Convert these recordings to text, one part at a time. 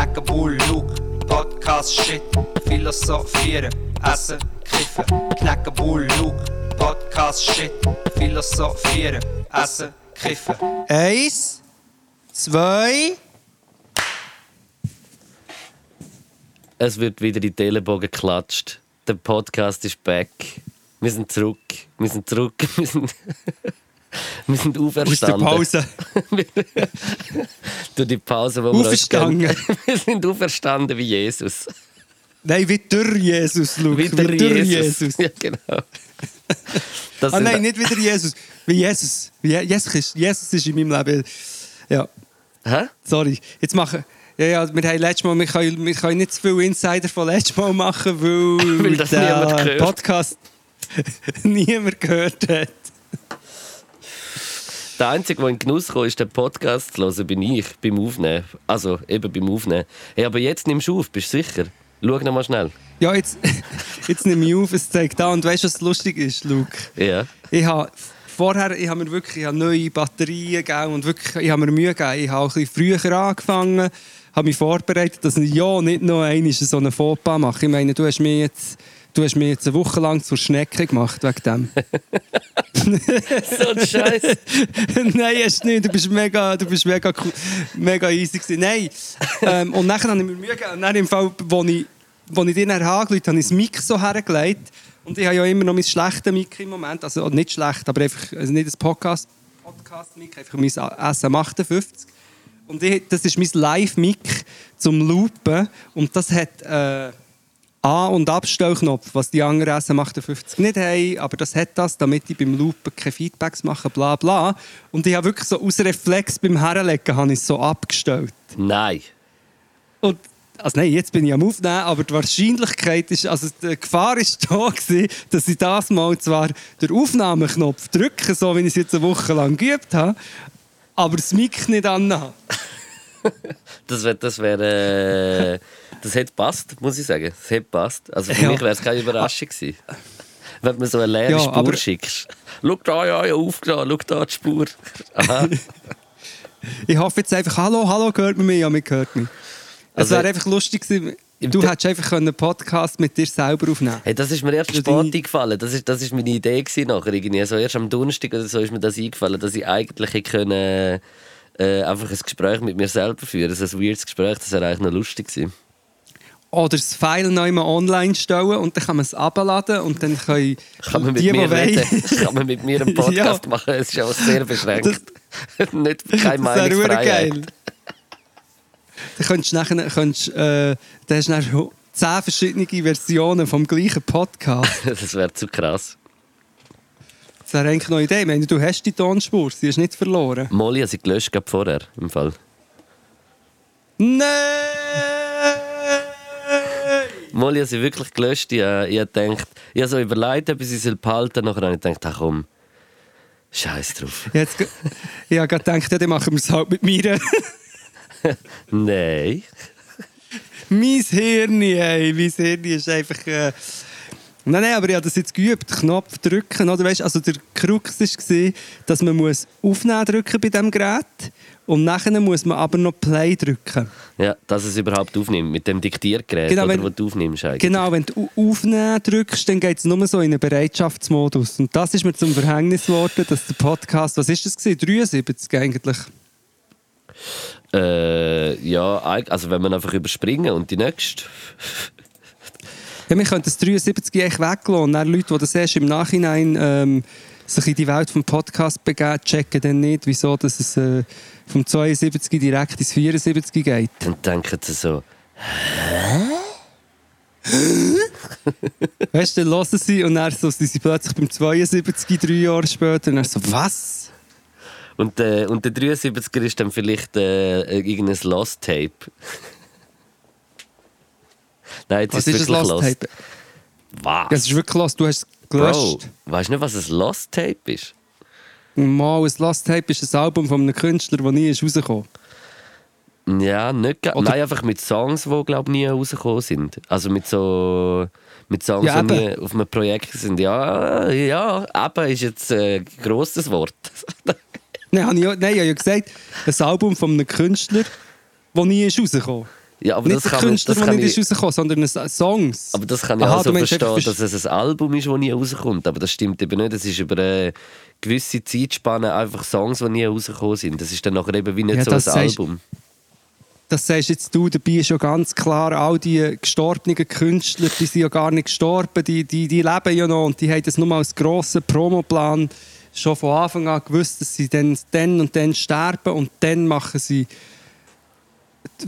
Knacken, Bull, Luke, Podcast, Shit, Philosophieren, Essen, Kiffen. Knacken, Bull, Luke, Podcast, Shit, Philosophieren, Essen, Kiffen. Eins, zwei. Es wird wieder in die Telebogen geklatscht. Der Podcast ist back. Wir sind zurück. Wir sind zurück. Wir sind, wir sind Aus der auferstanden. Pause. Durch die Pause, wo wir uns Auferstanden. Wir sind auferstanden wie Jesus. Nein, wie durch Jesus, Luke. Wie der durch Jesus. Ja, genau. Das Ah nein, nicht wie der Jesus. Wie Jesus. Wie Je- Jesus ist, Jesus ist in meinem Leben. Ja, Hä? sorry. Jetzt machen. Ja, ja, wir haben letztes Mal, wir können, wir können nicht zu viel Insider von letztes Mal machen, weil, Weil das der. Podcast niemand gehört hat. Der Einzige, der in den Genuss kam, ist den Podcast zu hören, bin ich beim Aufnehmen. Also eben beim Aufnehmen. Hey, aber jetzt nimmst du auf, bist du sicher? Schau noch mal schnell. Ja, jetzt, jetzt nehme ich auf, es zeigt an. Und weißt du, was lustig ist, Luke? Ja. Ich habe vorher, ich habe mir wirklich ich habe neue Batterien gegeben und wirklich, ich habe mir Mühe gegeben. Ich habe auch ein bisschen früher angefangen, habe mich vorbereitet, dass ich ja nicht noch einmal so einen Fauxpas mache. Ich meine, du hast mir jetzt, du hast mir jetzt eine Woche lang zur Schnecke gemacht wegen dem. So ein Scheiß. Nein, hast du nicht. Du bist mega, du bist mega, cool, mega easy gewesen. Nein. Ähm, und nachher habe ich mir Mühe gegeben. Und dann im Fall, wo ich, wo ich dir nachher angelegt habe, habe ich das Mic so hergelegt. Und ich habe ja immer noch mein schlechtes Mic im Moment. Also nicht schlecht, aber einfach also nicht das Podcast, Podcast-Mic, einfach mein SM58. Und ich, das ist mein Live-Mic zum Loopen. Und das hat äh, A- und Abstellknopf, was die anderen SM58 nicht haben. Aber das hat das, damit ich beim Loopen keine Feedbacks mache, bla bla. Und ich habe wirklich so aus Reflex beim Herlegen habe ich so abgestellt. Nein. Und, also nein, jetzt bin ich am Aufnehmen, aber die Wahrscheinlichkeit ist, also die Gefahr ist da gewesen, dass ich das mal zwar den Aufnahmeknopf drücke, so wie ich es jetzt eine Woche lang geübt habe, aber das Mic nicht anhabe. Das wäre, das wäre, äh, das hätte passt, muss ich sagen. Das hätte passt. Also für Ja. mich wäre es keine Überraschung gewesen. Wenn mir so eine leere Ja, Spur aber- schickst. Schau da, ja, ja, aufgenommen, schau da die Spur. Ich hoffe jetzt einfach, hallo, hallo, hört man mich? Ja, mich hört mich. Es Also- wäre einfach lustig gewesen, du hättest einfach einen Podcast mit dir selber aufnehmen Hey, das ist mir erst Also spät eingefallen. Das ist, das ist meine Idee gewesen nachher irgendwie. Also erst am Donnerstag oder so ist mir das eingefallen, dass ich eigentlich hätte können, äh, einfach ein Gespräch mit mir selber führen. So ein weirdes Gespräch, das wäre eigentlich noch lustig gewesen. Oder das File noch einmal online stellen und dann kann man es abladen und dann können Kann man mit die, mir die reden? Kann man mit mir einen Podcast Ja. machen? Es ist auch sehr beschränkt. Nicht, keine Das wäre verdammt Meinungsfreiheit. geil. Dann könntest du nachher, könntest, äh, dann hast du nachher zehn verschiedene Versionen vom gleichen Podcast. Das wäre zu krass. Das wäre eigentlich noch eine Idee. Ich meine, du hast die Tonspur, sie ist nicht verloren. Molly hat sie gelöscht vorher, im Fall. Nein! Molly hat sie wirklich gelöscht. Ich, äh, ich habe gedacht, ich habe so überlegt, ob ich sie behalten soll. Nachher habe ich gedacht, ach komm, scheiß drauf. Jetzt, ich habe gerade gedacht, ja, dann machen wir es halt mit mir. Nein. mein Hirn, ey, mein Hirn ist einfach... Äh... Nein, nein, aber ich habe das jetzt geübt. Knopf drücken, oder? Weißt, also der Krux war, dass man muss Aufnehmen drücken bei diesem Gerät und nachher muss man aber noch Play drücken. Ja, dass es überhaupt aufnimmt. Mit dem Diktiergerät, Genau, oder, wenn- wo du aufnimmst eigentlich. Genau, wenn du au- Aufnehmen drückst, dann geht es nur so in einen Bereitschaftsmodus. Und das ist mir zum Verhängnis geworden, dass der Podcast, was ist das gewesen? 73 eigentlich. Äh, ja, also wenn man einfach überspringen und die nächste. Ja, wir können das 73 eigentlich weglassen. Und dann Leute, die das erst im Nachhinein ähm, sich in die Welt vom Podcast begeben, checken dann nicht, wieso dass es äh, vom 72 direkt ins 74 geht. Dann denken sie so, Weißt du, dann hören sie und dann so, sie sind plötzlich beim 72, drei Jahre später, und dann so, was? Und, äh, und der 73er ist dann vielleicht äh, irgendein Lost Tape. Nein, jetzt Was ist ist es wirklich Lost Lost. Tape? Was? Ja, es ist wirklich los, du hast es Bro, gelöscht. weißt du nicht, was ein Lost Tape ist? Mal, ein Lost Tape ist ein Album von einem Künstler, das nie ist rausgekommen Ja, nicht Oder- Nein, einfach mit Songs, die glaube nie rausgekommen sind. Also mit so mit Songs, Ja, die nie auf einem Projekt sind. Ja, ja, eben ist jetzt ein grosses Wort. Nein, ich, nein, ich habe ja gesagt, ein Album von einem Künstler, das nie ist rausgekommen Ja, aber nicht das kann, Künstler, der nicht ich, ist rausgekommen, sondern Songs. aber das kann ich Aha, auch so verstehen, einfach, dass es ein Album ist, das nie rauskommt. Aber das stimmt eben nicht. Es ist über eine gewisse Zeitspanne einfach Songs, die nie rausgekommen sind. Das ist dann nachher eben wie nicht Ja, so ein sagst- Album. Das sagst jetzt du, dabei ist ja ganz klar, all die gestorbenen Künstler, die sind ja gar nicht gestorben, die, die, die leben ja noch und die haben das nur als grossen Promoplan schon von Anfang an gewusst, dass sie dann, dann und dann sterben und dann machen sie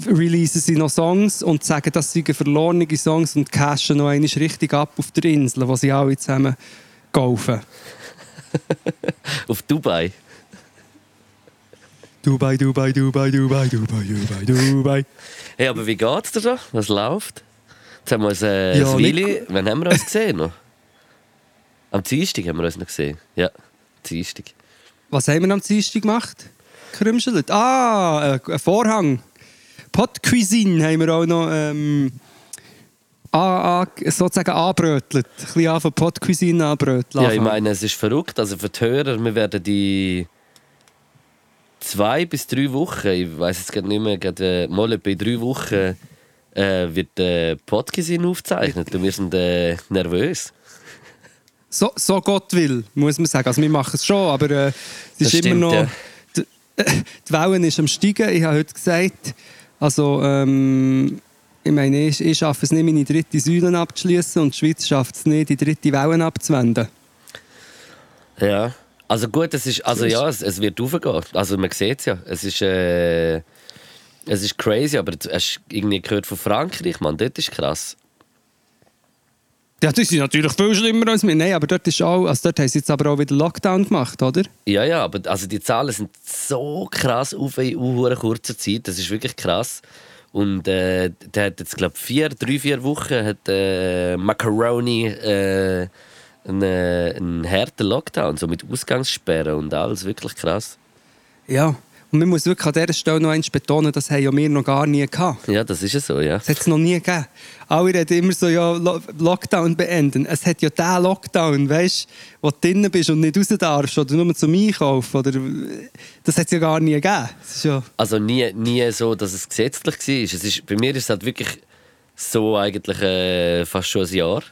releasen sie noch Songs und sagen, das seien verlorene Songs und cashen noch einmal richtig ab auf der Insel, wo sie alle zusammen kaufen. Auf Dubai. Dubai, Dubai, Dubai, Dubai, Dubai, Dubai, Dubai. Hey, aber wie geht's dir so? Was läuft? Jetzt haben wir uns äh, Ja, Weile- Wann haben wir uns gesehen noch? Am Dienstag haben wir uns noch gesehen. Ja, Dienstag. Was haben wir am Dienstag gemacht? Krümschelt. Ah, äh, ein Vorhang. Pot Cuisine haben wir auch noch ähm, an, an, sozusagen anbrötelt. Ein bisschen an von Pot Cuisine anbröteln. Ja, ich meine, es ist verrückt. Also für die Hörer, wir werden die zwei bis drei Wochen, ich weiß jetzt gerade nicht mehr, gerade, äh, mal bei drei Wochen äh, wird der Podcast aufgezeichnet und wir sind äh, nervös. so, so Gott will, muss man sagen. Also wir machen es schon, aber äh, es ist immer stimmt, noch... ja. Die, die Wellen ist am steigen. Ich habe heute gesagt, also ähm, ich meine, ich, ich schaffe es nicht, meine dritte Säule abzuschließen und die Schweiz schafft es nicht, die dritte Wellen abzuwenden. Ja. Also gut, es ist, also ja, es, es wird aufgehen. Also man sieht es ja. Es ist, äh, es ist crazy, aber du hast irgendwie gehört von Frankreich, man, dort ist krass. Ja, das ist natürlich viel schlimmer als wir. Nein, aber dort, ist auch, also dort haben sie jetzt aber auch wieder Lockdown gemacht, oder? Ja, ja, aber also die Zahlen sind so krass auf in kurzer Zeit. Das ist wirklich krass. Und äh, der hat jetzt, glaube ich, vier, drei, vier Wochen hat äh, Macaroni äh, einen, äh, einen harten Lockdown, so mit Ausgangssperren und alles. Wirklich krass. Ja. Und man muss wirklich an dieser Stelle noch eins betonen, das haben ja wir noch gar nie gehabt. Ja, das ist ja so, ja. Das hat es noch nie gegeben. Alle reden immer so, ja, Lo Lockdown beenden. Es hat ja diesen Lockdown, weißt du, wo du drinnen bist und nicht raus darfst oder nur zum Einkaufen. Oder, das hat es ja gar nie gegeben. Ja, Also nie, nie so, dass es gesetzlich war. Es ist, bei mir ist es halt wirklich so eigentlich äh, fast schon ein Jahr.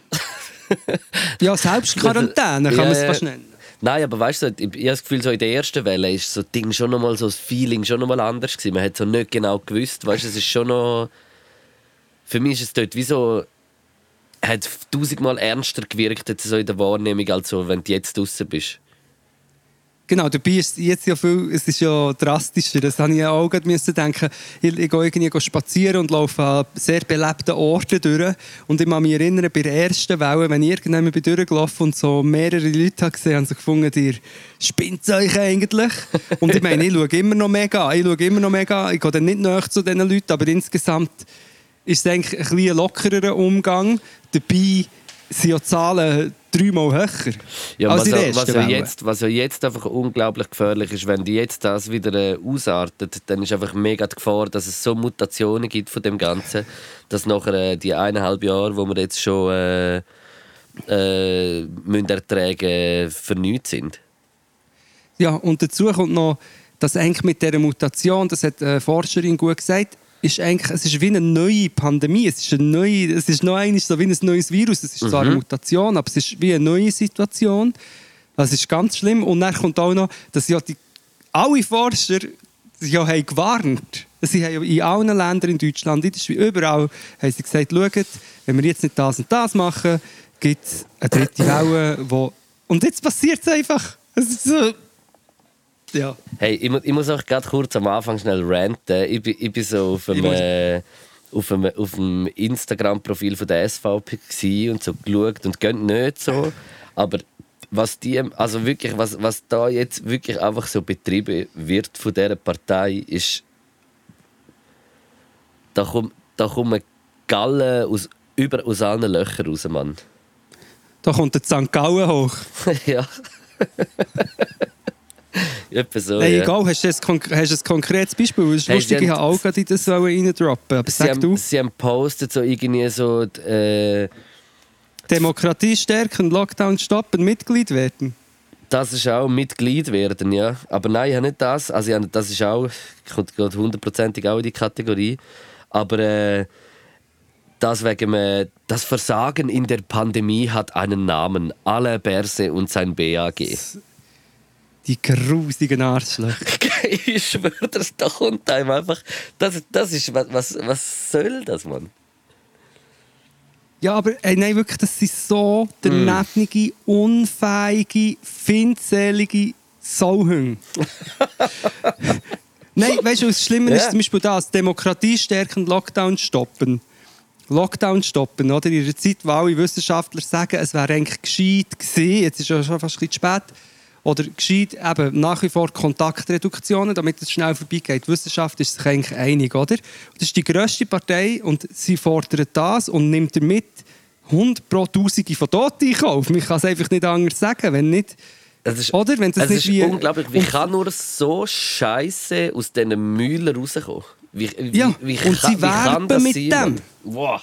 ja, Selbstquarantäne kann man es fast nennen. Nein, aber weißt du, ich, habe das Gefühl, so in der ersten Welle ist so Ding schon noch mal so das Feeling schon noch mal anders gewesen. Man hat so nicht genau gewusst, weißt du, es ist schon noch für mich ist es dort wie so hat tausendmal ernster gewirkt jetzt so in der Wahrnehmung, als so, wenn du jetzt draußen bist. Genau, dabei ist jetzt ja viel, es ist ja drastischer. Das habe ich auch müssen denken. Ich, ich gehe irgendwie spazieren und laufe an sehr belebten Orten durch. Und ich kann mich erinnern, bei der ersten Welle, wenn ich irgendjemand bin durchgelaufen und so mehrere Leute habe gesehen, haben sie gefunden, ihr spinnt euch eigentlich. Und ich meine, ich schaue immer noch mega, ich schaue immer noch mega, ich gehe dann nicht näher zu diesen Leuten, aber insgesamt ist es eigentlich ein bisschen lockerer Umgang. Dabei sind ja Zahlen dreimal höher Ja, als was, in was, ja jetzt, was ja jetzt einfach unglaublich gefährlich ist, wenn die jetzt das wieder äh, ausartet, dann ist einfach mega die Gefahr, dass es so Mutationen gibt von dem Ganzen, dass nachher äh, die eineinhalb Jahre, wo wir jetzt schon äh, äh, müssen ertragen, für nichts sind. Ja, und dazu kommt noch, dass eigentlich mit dieser Mutation, das hat eine Forscherin gut gesagt, ist eigentlich, es ist wie eine neue Pandemie. Es ist, eine neue, es ist noch eigentlich so wie ein neues Virus. Es ist zwar eine Mutation, aber es ist wie eine neue Situation. Das ist ganz schlimm. Und dann kommt auch noch, dass ja die, alle Forscher ja haben gewarnt. Sie haben in allen Ländern in Deutschland, in der Schweiz, überall, haben sie gesagt, schaut, wenn wir jetzt nicht das und das machen, gibt es eine dritte Welle, wo... Und jetzt passiert es einfach. Es ist so... Ja. Hey, ich, ich muss auch gerade kurz am Anfang schnell ranten. Ich, bin- ich bin so auf einem, äh, auf einem, auf dem Instagram-Profil von der SVP und so geschaut und gehen nicht so. Aber was die, also wirklich, was, was da jetzt wirklich einfach so betrieben wird von dieser Partei, ist, da kommt, da kommen Gallen aus, über, aus allen Löchern raus, Mann. Da kommt der St. Gallen hoch. ja. Etwa so, Nein, ja. egal, hast du ein, konk- hast du ein konkretes Beispiel? Es ist Hey, lustig, ich habe auch gerade in das reindroppen. Aber Sie sag haben, du, sie haben postet so irgendwie so, äh, Demokratie stärken, Lockdown stoppen, Mitglied werden. das ist auch Mitglied werden, ja. Aber nein, ich habe nicht das. Also ich habe, das ist auch, kommt gerade hundertprozentig auch in die Kategorie. Aber äh, das wegen äh, das Versagen in der Pandemie hat einen Namen. Alle Berse und sein BAG. Die grusigen Arschlöcher. ich schwöre, das da kommt einem einfach. Das, das ist was, was, soll das, Mann? Ja, aber ey, nein, wirklich, das sind so danebige, unfähige, findselige Sauhunde. nein, weißt du, was Schlimmer ist Ja. zum Beispiel das, Demokratie stärken, Lockdown stoppen. Lockdown stoppen, oder? In einer Zeit, wo alle Wissenschaftler sagen, es wäre eigentlich gescheit gewesen, jetzt ist ja schon fast ein bisschen zu spät, oder gescheit eben nach wie vor Kontaktreduktionen, damit es schnell vorbeigeht. Die Wissenschaft ist sich eigentlich einig, oder? Das ist die grösste Partei und sie fordert das und nimmt damit 100 pro Tausende von Toten in Kauf. Man kann es einfach nicht anders sagen, wenn nicht... Es ist, Oder? Wenn das es nicht ist wie- unglaublich. Wie kann nur so Scheiße aus diesen Mühlen rauskommen? Wie, wie, Ja, wie, und kann, sie wie werben das mit sein, dem. Wow.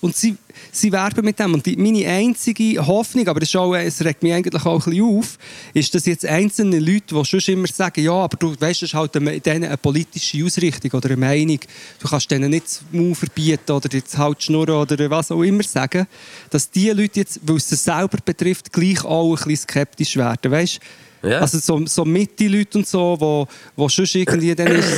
Und sie, sie werben mit dem. Und die, meine einzige Hoffnung, aber das auch, es regt mich eigentlich auch ein bisschen auf, ist, dass jetzt einzelne Leute, die schon immer sagen, ja, aber du weißt, es ist halt eine, denen eine politische Ausrichtung oder eine Meinung, du kannst denen nicht das verbieten oder jetzt halt schnurren oder was auch immer sagen, dass die Leute jetzt, weil es sie selber betrifft, gleich auch ein bisschen skeptisch werden, weißt? Ja. Also so, so Mitte-Leute und so, wo, wo schon irgendwie dann ist,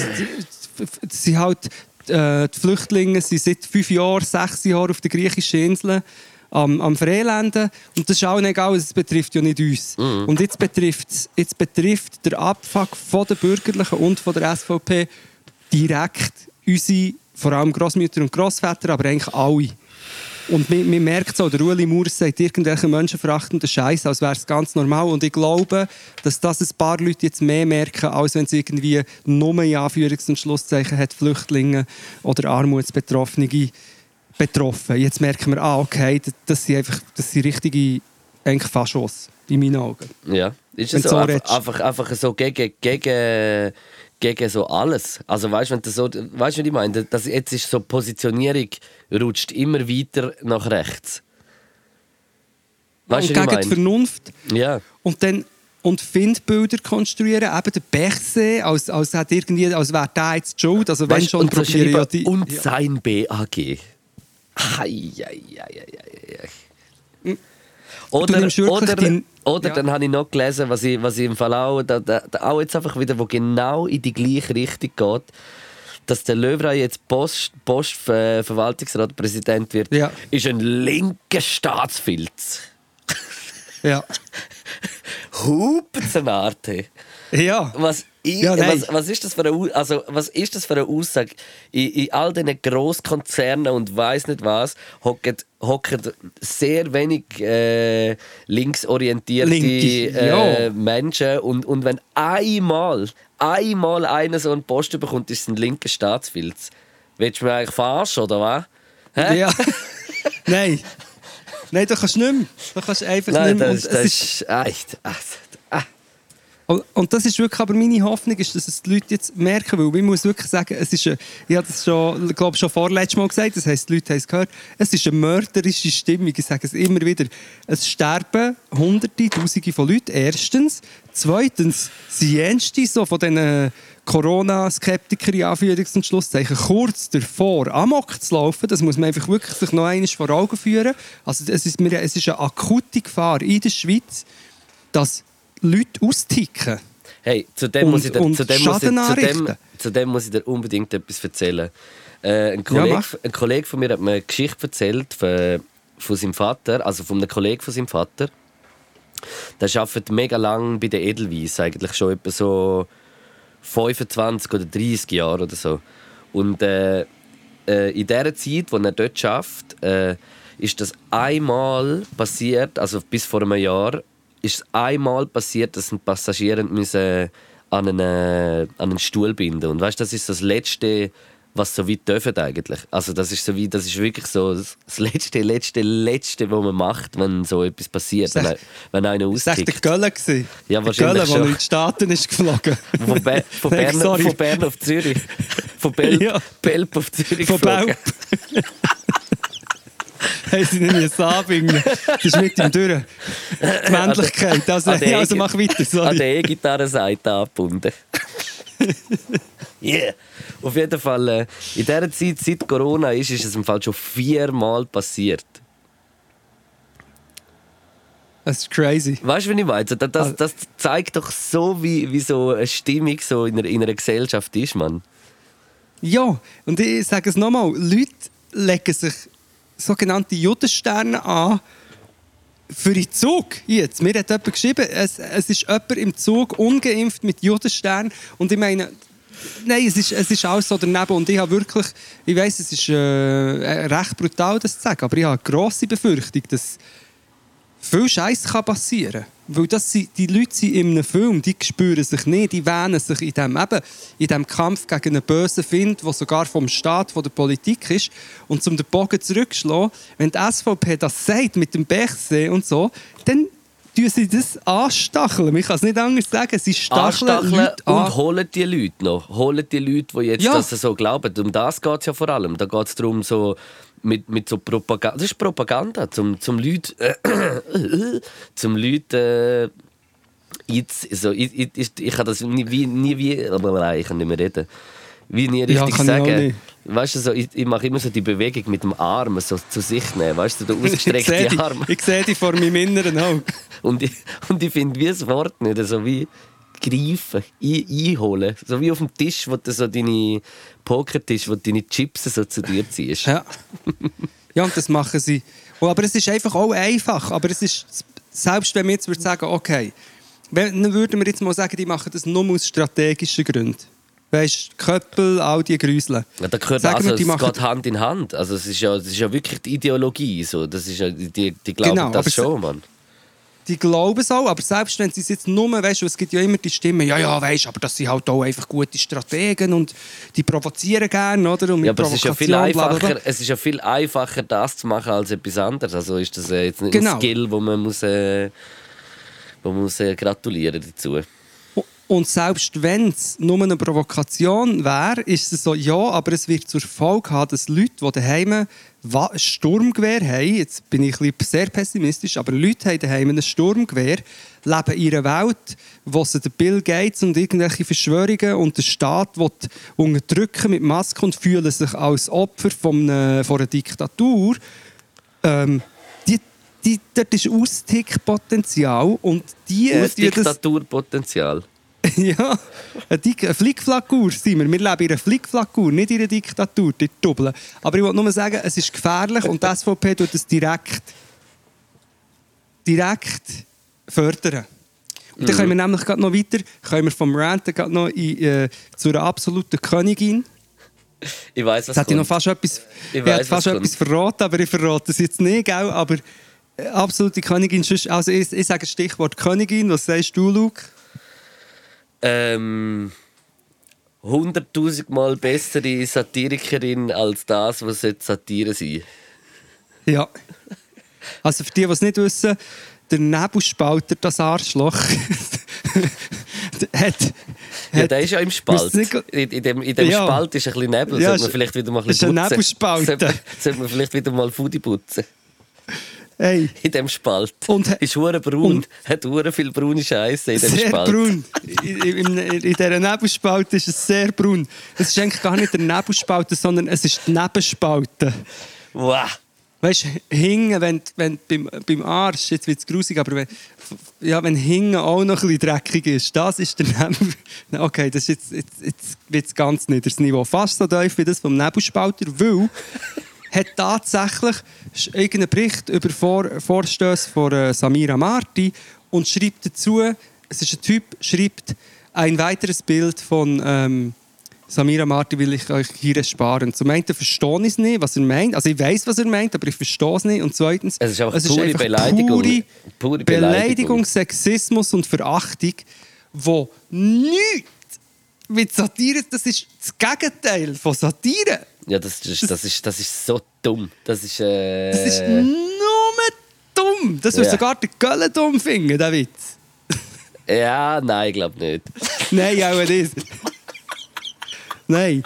sie halt, die Flüchtlinge sind seit fünf Jahren, sechs Jahren auf den griechischen Inseln am, am Freilanden. Und das ist auch egal, es betrifft ja nicht uns. Und jetzt betrifft, jetzt betrifft der Abfuck von den Bürgerlichen und von der SVP direkt unsere, vor allem Großmütter und Großväter, aber eigentlich alle. Und man, man merkt so, der Ueli Maurer sagt irgendwelche menschenverachtenden Scheiß, als wäre es ganz normal. Und ich glaube, dass das ein paar Leute jetzt mehr merken, als wenn es irgendwie nur in Anführungs- und Schlusszeichen hat Flüchtlinge oder Armutsbetroffene betroffen. Jetzt merken wir, ah, okay, das, sind einfach das sind richtige eigentlich Faschos, in meinen Augen. Ja, ist es so, so einfach, einfach so gegen, gegen, gegen so alles. Also weißt du, wenn du so, weißt du, was ich meine? Das jetzt ist so Positionierung rutscht immer weiter nach rechts. Weißt und gegen ich die meine? Vernunft Ja. und dann und Findbilder konstruieren, eben der Bergsee, als, als, hat irgendwie, als wäre der jetzt schuld. Also wenn Weißt, schon, und, probiere ja die... und sein BAG. Hei, hei, hei, hei, hei. Oder, oder, oder Ja. dann habe ich noch gelesen, was ich, was ich im Fall auch, da, da, auch jetzt einfach wieder, wo genau in die gleiche Richtung geht, dass der Löwrei jetzt Post, Post äh, Verwaltungsratpräsident wird, Ja. ist ein linker Staatsfilz. Ja. Hupenzenarte. Ja. Was, i- Ja, was, was, ist das für eine, also, was ist das für eine Aussage? In, in all diesen Grosskonzernen und weiß nicht was hocken, hocken sehr wenig äh, linksorientierte Linke, äh, ja. Menschen. Und, und wenn einmal, einmal einer so einen Posten bekommt, ist es ein linker Staatsfilz. Willst du mich eigentlich verarschen, oder was? Hä? ja. Nein. Nein, du kannst nicht mehr. Du kannst einfach Nein, nicht mehr. das, das ist- ist echt. Und, das ist wirklich aber meine Hoffnung, ist, dass es die Leute jetzt merken, weil ich muss wirklich sagen, es ist, ich habe das schon, glaube schon vorletztes Mal gesagt, das heisst, die Leute haben es gehört, es ist eine mörderische Stimmung, ich sage es immer wieder. Es sterben Hunderte, Tausende von Leuten, erstens. Zweitens sind jenste so von diesen Corona-Skeptikern, in Anführungs- und Schlusszeichen, kurz davor, Amok zu laufen. Das muss man einfach wirklich sich noch einmal vor Augen führen. Also es ist, es ist eine akute Gefahr in der Schweiz, dass Leute austicken. Hey, zu dem, Und- muss ich dir, zu, dem muss ich, zu, dem, zu dem muss ich dir unbedingt etwas erzählen. Äh, ein, Kollege, mach. ein Kollege von mir hat mir eine Geschichte erzählt von, von seinem Vater, also von einem Kollegen von seinem Vater. Der arbeitet mega lang bei der Edelweiss, eigentlich schon etwa so 25 oder 30 Jahre oder so. Und äh, äh, in der Zeit, wo er dort arbeitet, äh, ist das einmal passiert, also bis vor einem Jahr, ist es einmal passiert, dass ein Passagier müssen an einen, äh, an einen Stuhl binden Und weißt, das ist das Letzte, was so weit dürfen eigentlich. Also das ist so wie, das ist wirklich so das Letzte, Letzte, Letzte, was man macht, wenn so etwas passiert, wenn, wenn einer Das war echt der. Gölle. Ja, wahrscheinlich Gölle, der in die Staaten ist geflogen. Von, Be von, Bern, von Bern auf Zürich. Von Belp, Ja. Belp auf Zürich Von geflogen. Belp. Haben sie nicht müssen anbinden. Das ist mit ihm durch. Die Männlichkeit. Also, An also mach weiter, An sorry. der E-Gitarrenseite angebunden. yeah. Auf jeden Fall, äh, in dieser Zeit, seit Corona ist, ist es im Fall schon viermal passiert. Das ist crazy. Weißt du, wie ich meine? Das, das, das zeigt doch so, wie, wie so eine Stimmung so in, einer, in einer Gesellschaft ist, Mann. Ja, und ich sage es nochmal, Leute legen sich sogenannte Judensterne an für den Zug. Jetzt, mir hat jemand geschrieben, es, es ist jemand im Zug ungeimpft mit Judenstern und ich meine, nein, es ist, es ist alles so daneben und ich habe wirklich, ich weiß, es ist äh, recht brutal, das zu sagen, aber ich habe eine grosse Befürchtung, dass viel Scheiß passieren kann. Weil das sind, die Leute sind in einem Film, die spüren sich nicht, die wähnen sich in dem, eben, in dem Kampf gegen einen bösen Find, der sogar vom Staat, von der Politik ist. Und um den Bogen zurückzuschlagen, wenn die SVP das sagt mit dem Bergsee und so, dann tun sie das anstacheln. Ich kann es nicht anders sagen. Sie stacheln Anstacheln Leute an. und holen die Leute noch. Holen die Leute, die jetzt Ja. das so glauben. Um das geht es ja vor allem. Da geht es darum, so mit, mit so Propaganda. Das ist Propaganda, zum, zum Leute, äh, zum Leute äh, jetzt, so, ich, ich, ich, kann das nie wie, nie wie, aber ich kann nicht mehr reden. Wie nie Ja, richtig auch sagen. Weißt du, so, ich, ich mache immer so die Bewegung mit dem Arm so zu sich nehmen. Weißt du, der ausgestreckte die, Arm. ich sehe die vor meinem inneren Auge. Und ich, und ich finde wie das Wort nicht so wie greifen, ein, einholen. So wie auf dem Tisch, wo du so deine Pokertisch, wo du deine Chips so zu dir ziehst. Ja. ja, und das machen sie. Oh, aber es ist einfach auch einfach. Aber es ist, selbst wenn wir jetzt würden sagen, okay, wenn, dann würden wir jetzt mal sagen, die machen das nur aus strategischen Gründen. Weißt du, Köppel, all die Grüsel. Ja, da gehört Sagen also, wir, die es machen- geht Hand in Hand. Also es ist ja, es ist ja wirklich die Ideologie. So. Das ist ja, die, die glauben Genau, das schon, Mann. Die glauben es auch, aber selbst wenn sie es jetzt nur, weißt du, es gibt ja immer die Stimmen, ja, ja, weißt aber das sind halt auch einfach gute Strategen und die provozieren gerne, oder? Ja, aber es ist ja viel bla, bla, einfacher, es ist ja viel einfacher, das zu machen als etwas anderes. Also ist das äh, jetzt nicht Genau. ein Skill, wo man muss, äh, wo man muss äh, gratulieren dazu. Und selbst wenn es nur eine Provokation wäre, ist es so, ja, aber es wird zur Folge haben, dass Leute, die daheim Sturmgewehr haben, jetzt bin ich sehr pessimistisch, aber Leute haben daheim ein Sturmgewehr, leben in einer Welt, wo sie Bill Gates und irgendwelche Verschwörungen und der Staat will unterdrücken mit Maske und fühlen sich als Opfer von einer, von einer Diktatur. Ähm, die, die, dort ist Austickpotenzial und die... Aus die das- Diktaturpotenzial. ja, eine, Dik- eine Flickflackur sind wir. Wir leben in einer Flickflackur, nicht in einer Diktatur, die Doppeln. Aber ich wollte nur sagen, es ist gefährlich und die SVP tut es direkt, direkt fördern. Und dann können wir nämlich gerade noch weiter, können wir vom Ranten gerade noch in, äh, zu einer absoluten Königin. Ich weiß, was Jetzt hätte ich noch fast etwas, Ich ich weiss, hätte fast was etwas verraten, aber ich verrate es jetzt nicht, gell? aber äh, absolute Königin. Also ich, ich sage Stichwort Königin, was sagst du, Luke? Ähm, 100.000 Mal bessere Satirikerin als das, was sollte Satire sein Ja. Also für die, die es nicht wissen, der Nebelspalter, das Arschloch, hat, Ja, der ist ja im Spalt. In, in dem, in dem Ja. Spalt ist ein bisschen Nebel. Ja, sollte ist- man vielleicht wieder mal ein ist bisschen ein putzen. Nebelspalt. Sollte man, sollte man vielleicht wieder mal Fudi putzen. Hey, In dem Spalt. Und- ist hure braun. und- hat hure viel braune Scheiße in dem sehr Spalt. braun. In, in, in dieser Nebelspalte ist es sehr braun. Es ist eigentlich gar nicht der Nebelspalte, sondern es ist die Nebenspalte. Wow. Weißt du, hinten, wenn, wenn beim, beim Arsch, jetzt wird es grusig, aber wenn, ja, wenn hinten auch noch ein bisschen dreckig ist, das ist der Nebel. Okay, das ist jetzt, jetzt, jetzt wird es ganz niederes Niveau. Fast so tief wie das vom Nebelspalter, weil hat tatsächlich irgendeinen Bericht über Vor Vorstöße von äh, Samira Marti und schreibt dazu, es ist ein Typ, schreibt ein weiteres Bild von ähm, Samira Marti will ich euch hier ersparen. Zum einen verstehe ich es nicht, was er meint. Also ich weiß, was er meint, aber ich verstehe es nicht. Und zweitens, Es ist einfach pure Beleidigung. Pure, Pure Beleidigung, Beleidigung. Sexismus und Verachtung, wo nichts mit Satire, das ist das Gegenteil von Satire. Ja, das, ist- das, ist, das ist so dumm. Das ist. Äh, Das ist nur dumm. Das würde Ja. sogar der Gölle dumm finden, der Witz. ja, nein, ich glaube nicht. Nein, auch nicht. Nein.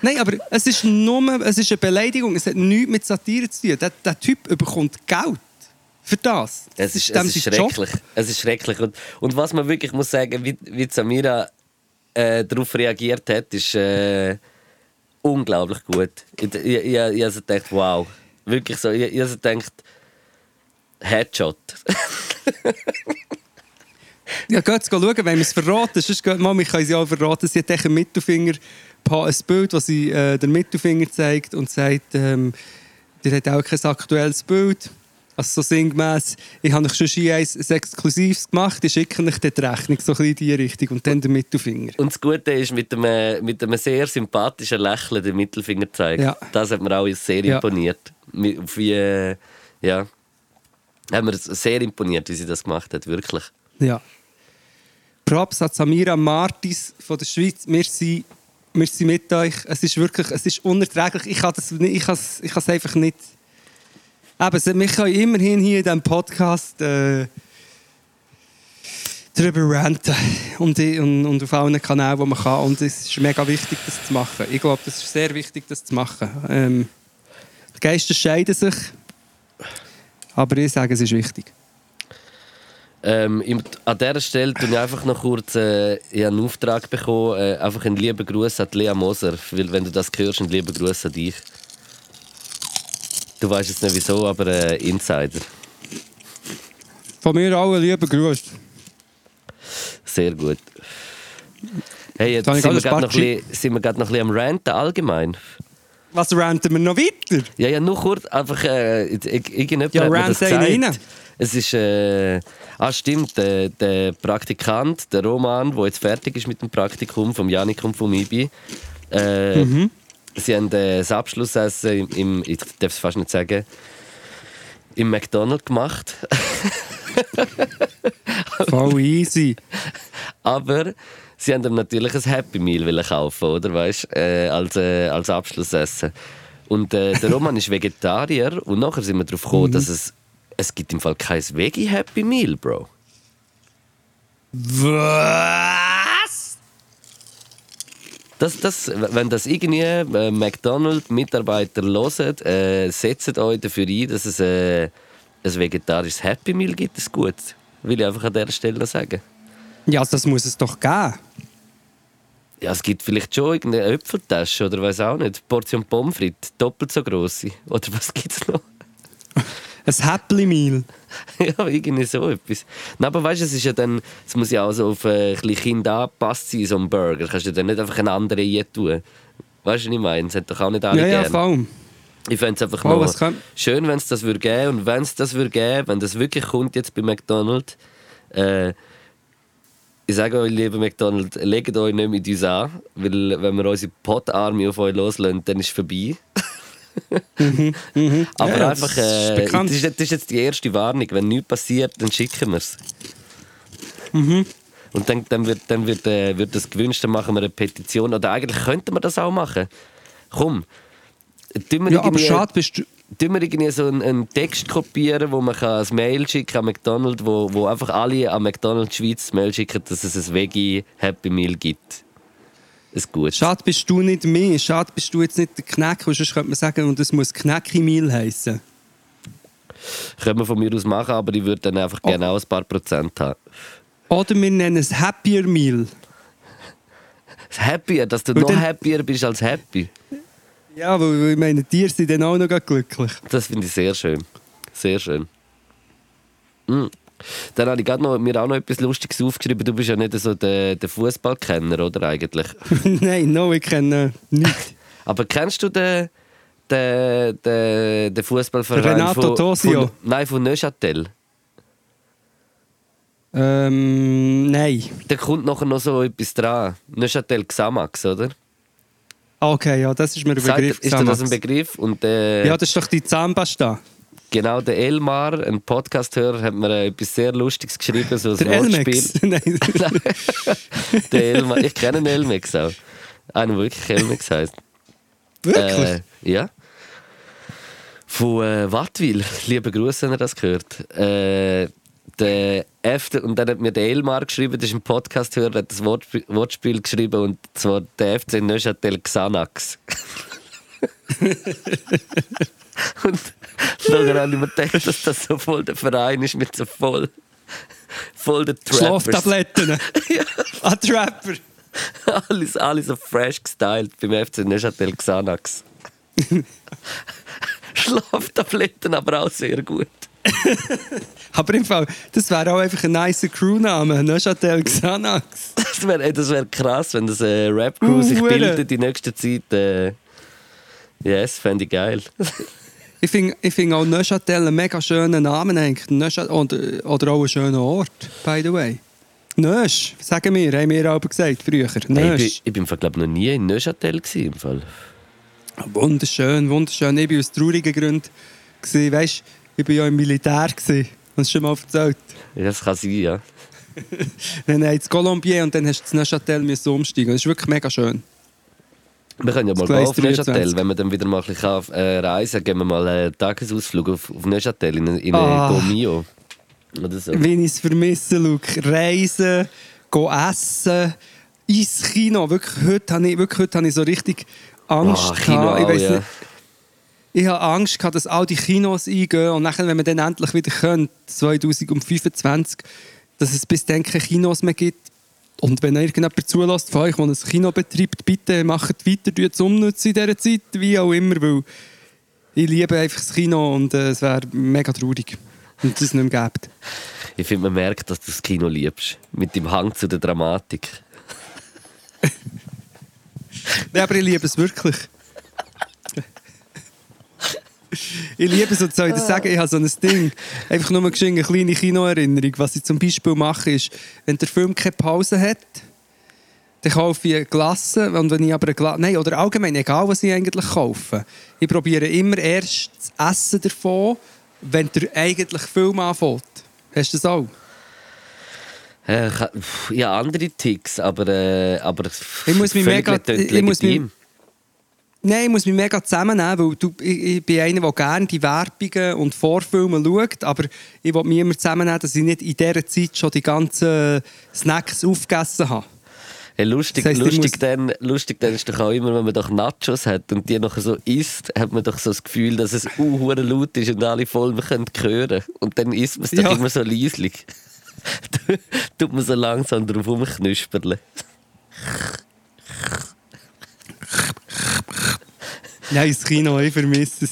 Nein, aber es ist nur es ist eine Beleidigung. Es hat nichts mit Satire zu tun. Der, der Typ bekommt Geld für das. Es Das ist, es ist sein Job. schrecklich. Es ist schrecklich. Und, und was man wirklich muss sagen, wie, wie Samira äh, darauf reagiert hat, ist äh, unglaublich gut. Ich, ich, also gedacht, wow. Wirklich so. Ich, ich also gedacht, Headshot. Ja, geht schauen, wenn wir es verraten. Sonst geht, Mama, ich kann sie auch verraten. Sie hat einen Mittelfinger, ein Bild, das sie äh, den Mittelfinger zeigt und sagt, ähm, der hat auch kein aktuelles Bild. Also so sinngemäß, ich habe euch schon ein Exklusives gemacht, ich schicke euch die Rechnung so ein in die Richtung und dann den Mittelfinger. Und das Gute ist, mit einem, mit einem sehr sympathischen Lächeln den Mittelfinger zeigt. Ja. Das hat mir auch sehr Ja. imponiert. Wie, äh, ja, hat mir sehr imponiert, wie sie das gemacht hat, wirklich. Ja. Props an Samira Martis von der Schweiz. Wir sind, wir sind mit euch. Es ist wirklich es ist unerträglich. Ich kann, ich es, ich es einfach nicht. Eben, wir können immerhin hier in diesem Podcast äh, darüber ranten. Und, und, und auf allen Kanälen, wo man kann. Und es ist mega wichtig, das zu machen. Ich glaube, das ist sehr wichtig, das zu machen. Ähm, die Geister scheiden sich. Aber ich sage, es ist wichtig. Ähm, an dieser Stelle tue ich einfach noch kurz äh, einen Auftrag bekommen. Äh, einfach einen lieben Gruß an die Lea Moser. Weil, wenn du das hörst, einen lieben Gruß an dich. Du weißt jetzt nicht wieso, aber äh, Insider. Von mir allen lieben Grüße. Sehr gut. Hey, jetzt sind wir gerade noch, ein Batschi. bisschen- sind wir gerade noch ein bisschen am Ranten allgemein. Was ranten wir noch weiter? Ja, ja, nur kurz, einfach, äh, irgendjemand Ja, hat mir das gesagt. rein. Es ist, äh, ah stimmt, der, der Praktikant, der Roman, der jetzt fertig ist mit dem Praktikum vom Janik und vom Ibi, äh, Mhm. Sie haben äh, das Abschlussessen im, im, ich darf es fast nicht sagen, im McDonald's gemacht. Voll easy. Aber sie haben ihm natürlich ein Happy Meal wollen kaufen, oder? Weißt, äh, als, äh, als Abschlussessen. Und äh, der Roman ist Vegetarier und nachher sind wir darauf gekommen, dass es, es gibt im Fall kein Veggie Happy Meal, Bro. Was? Das, das, wenn das irgendwie äh, McDonald's-Mitarbeiter hören, äh, setzt euch dafür ein, dass es äh, ein vegetarisches Happy Meal gibt, ist gut. Will ich einfach an dieser Stelle sagen. Ja, also das muss es doch geben. Ja, es gibt vielleicht schon irgendeine Äpfeltasche oder weiß auch nicht. Portion Pommes frites, doppelt so grosse. Oder was gibt es noch? Ein Happy Meal. ja, irgendwie so etwas. Nein, aber weißt du, es ist ja dann, es muss ja auch so auf äh, ein Kind angepasst sein, so ein Burger. Kannst du dann nicht einfach einen anderen tun. Weißt du, was ich meine? Es hat doch auch nicht alle Ja, ja, gern. voll. Ich fände es einfach Oh, noch was kann- schön, wenn es das würde geben. Und wenn es das würde geben, wenn das wirklich kommt jetzt bei McDonald's, äh, ich sage euch, liebe McDonald's, legt euch nicht mit uns an, weil wenn wir unsere Pot-Army auf euch loslassen, dann ist es vorbei. Aber Ja, einfach, das ist äh, das, ist, das ist jetzt die erste Warnung. Wenn nichts passiert, dann schicken wir es. Mhm. Und dann, dann, wird, dann wird, äh, wird das gewünscht, dann machen wir eine Petition. Oder eigentlich könnten wir das auch machen. Komm, tun wir Ja, aber irgendwie- schade bist du... tun wir irgendwie so einen, einen Text kopieren, wo man kann ein Mail schicken an McDonald's, wo, wo einfach alle an McDonald's Schweiz Mail schicken, dass es ein Veggie Happy Meal gibt. Ist gut. Schade bist du nicht mehr. Schade bist du jetzt nicht der Knack. Sonst könnte man sagen, und das muss Knacki Meal heißen. Können wir von mir aus machen, aber ich würde dann einfach Oh. gerne auch ein paar Prozent haben. Oder wir nennen es Happier Meal. Happier, dass du Und noch dann- happier bist als happy. Ja, weil ich meine, Tiere sind dann auch noch glücklich. Das finde ich sehr schön. Sehr schön. Mm. Dann habe ich gerade noch, mir auch noch etwas Lustiges aufgeschrieben. Du bist ja nicht so der, der Fußballkenner, oder eigentlich? Nein, no, ich kenne nicht. Aber kennst du den, den, den, den Fußballverein Renato von, Tosio? Von, nein, von Neuchâtel? Ähm, nein. Da kommt nachher noch so etwas dran. Neuchâtel Xamax, oder? Okay, ja, das ist mir ein Sagt- Begriff. ist dir das ein. Begriff? Und äh, Ja, das ist doch die Zahnpasta. Genau, der Elmar, ein Podcast-Hörer, hat mir äh, etwas sehr Lustiges geschrieben, so ein Der Wortspiel. Nein. der Elmar, ich kenne einen Elmex auch. Einer, der wirklich Elmex heisst. Wirklich? Äh, ja. Von äh, Wattwil. Liebe Grüße, wenn er das gehört. Äh, der und dann hat mir der Elmar geschrieben, das ist ein Podcast-Hörer, hat das Wortspiel, Wortspiel geschrieben und zwar der FC Neuchâtel Xanax. und dann habe ich mir gedacht, dass das so voll der Verein ist mit so voll, voll der Trappers. Schlaftabletten. Ah, Trapper. alles, alles so fresh gestylt beim FC Neuchâtel Xanax. Schlaftabletten aber auch sehr gut. Aber im Fall, das wäre auch einfach ein nicer Crewname. Neuchâtel Xanax. Das wäre wär krass, wenn das äh, Rap-Crew Uh, sich bildet in nächster Zeit. Äh, yes, fände ich geil. Ich finde ich find auch Neuchâtel einen mega schönen Namen eigentlich. Neuchâtel, oder, oder auch einen schönen Ort, by the way. Neusch, sagen wir, haben wir aber gesagt früher. Hey, ich, bin, ich bin glaube noch nie in Neuchâtel gewesen, im Fall. Wunderschön, wunderschön. Ich war aus traurigen Gründen. gewesen. Weisst, ich war ja im Militär. Gewesen. Hast du schon mal erzählt? Ja, das kann sein, ja. Dann hast du Colombier und dann hast du das Neuchâtel umsteigen. Das ist wirklich mega schön. Wir können ja mal auf Neuchâtel, 23. wenn wir dann wieder mal ein bisschen auf, äh, reisen, gehen wir mal einen Tagesausflug auf, auf Neuchâtel in, in Ah. ah. Gomio. Oder so. Wie ich es vermisse, Luke. Reisen, gehen essen, ins Kino. Wirklich, heute habe ich, wirklich, heute habe ich so richtig Angst Ah, Kino gehabt. Ich ja. nicht. Ich habe Angst gehabt, dass all die Kinos eingehen und nachher, wenn wir dann endlich wieder können, 2025, dass es bis dann keine Kinos mehr gibt. Und wenn irgendjemand zulässt von euch, der ein Kino betreibt, bitte macht weiter, tut es umnutzen in dieser Zeit, wie auch immer, weil ich liebe einfach das Kino und äh, es wäre mega traurig, wenn es das nicht mehr gibt. Ich finde, man merkt, dass du das Kino liebst. Mit dem Hang zu der Dramatik. Nein, aber ich liebe es wirklich. Ich liebe und soll ich das sagen, ich habe so ein Ding. Einfach nur mal eine kleine Kinoerinnerung. Was ich zum Beispiel mache, ist, wenn der Film keine Pause hat, dann kaufe ich eine Glasse. Und wenn ich aber eine Glasse, nein, oder allgemein, egal was ich eigentlich kaufe, ich probiere immer erst das Essen davon, wenn der eigentlich Film anfängt. Hast du das auch? Äh, ich ja, andere Ticks, aber, äh, aber Ich muss mich mega- legit- ich muss mich-. Nein, ich muss mich mega zusammennehmen, weil du, ich, ich bin einer, der gerne die Werbungen und Vorfilme schaut, aber ich will mich immer zusammennehmen, dass ich nicht in dieser Zeit schon die ganzen Snacks aufgegessen habe. Hey, lustig, Das ich lustig, dann, lustig dann ist doch auch immer, wenn man doch Nachos hat und die noch so isst, hat man doch so das Gefühl, dass es uh, laut ist und alle voll können hören Und dann isst man es doch Ja. immer so leislich. Tut man so langsam drauf rumknusperle. Nein, das Kino, ich vermisse es.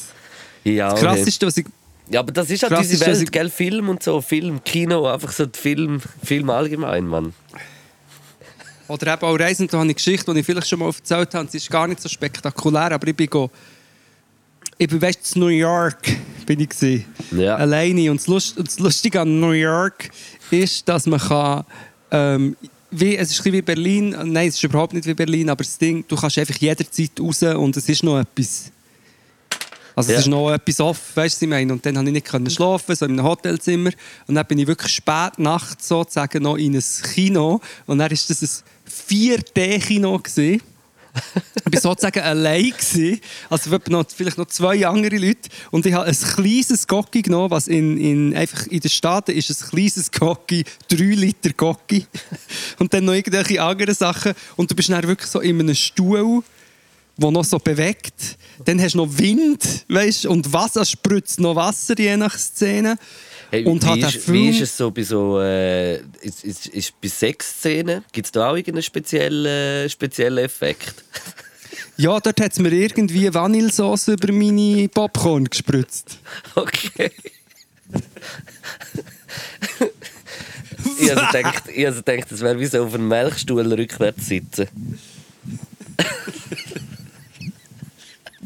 Ja, Das. Krasseste, was ich... ja, aber das ist halt diese dass ich- Welt, gell? Film und so, Film, Kino, einfach so Film, Film allgemein, Mann. Oder eben auch Reisen, da habe ich eine Geschichte, die ich vielleicht schon mal erzählt habe. Sie ist gar nicht so spektakulär, aber ich bin go, ich bin weißt, in New York bin ich gewesen, Ja. alleine und das, Lust, das Lustige an New York ist, dass man kann, ähm, wie, es ist ein wie Berlin, nein, es ist überhaupt nicht wie Berlin, aber das Ding, du kannst einfach jederzeit raus und es ist noch etwas. Also Ja. es ist noch etwas off, weißt du, was ich meine? Und dann konnte ich nicht können schlafen, so in einem Hotelzimmer. Und dann bin ich wirklich spät nachts sozusagen noch in ein Kino. Und dann war das ein 4D-Kino. gewesen. ich war sozusagen allein. Gewesen. Also vielleicht noch zwei andere Leute. Und ich habe ein kleines Gocki genommen, was in, in, einfach in den Staaten ist ein kleines Gocki, 3 Liter Gocki. Und dann noch irgendwelche anderen Sachen. Und du bist dann wirklich so in einem Stuhl wo noch so bewegt. Dann hast du noch Wind, weißt, und Wasser spritzt noch Wasser je nach Szene. Hey, und wie, hat ist, Film, wie ist es so bei so äh, ist, ist, ist bei Sexszenen? Gibt es da auch irgendeinen speziellen, speziellen Effekt? Ja, dort hat es mir irgendwie Vanillesauce über meine Popcorn gespritzt. Okay. ich also gedacht, ich also gedacht, das wäre wie so auf einem Melkstuhl rückwärts sitzen.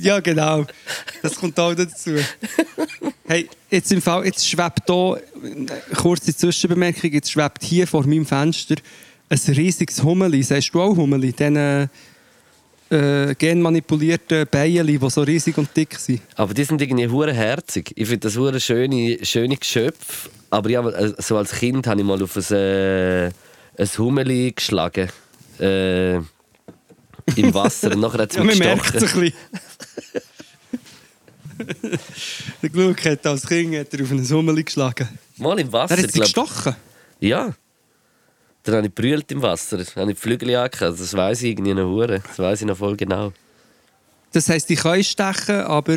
Ja, genau. Das kommt auch dazu. Hey, jetzt im Fall, jetzt schwebt hier, kurze Zwischenbemerkung, jetzt schwebt hier vor meinem Fenster ein riesiges Hummeli. Sagst du auch Hummeli? Diese äh, genmanipulierten Beine, die so riesig und dick sind. Aber die sind irgendwie hure herzig. Ich finde das hure schöne, schöne Geschöpf. Aber ja, äh, so als Kind habe ich mal auf ein, äh, ein Hummeli geschlagen. Äh, Im Wasser. Und nachher hat es Ja, mich es gestochen. ein bisschen. Der Gluck hat als Kind hat er auf einen Hummeli geschlagen. Mal im Wasser. Er hat glaub- gestochen. Ja. Dann habe ich brüllt im Wasser. Dann habe ich die Flügel angehauen. Das weiß ich irgendwie noch hure. Das weiß ich noch voll genau. Das heisst, die können stechen, aber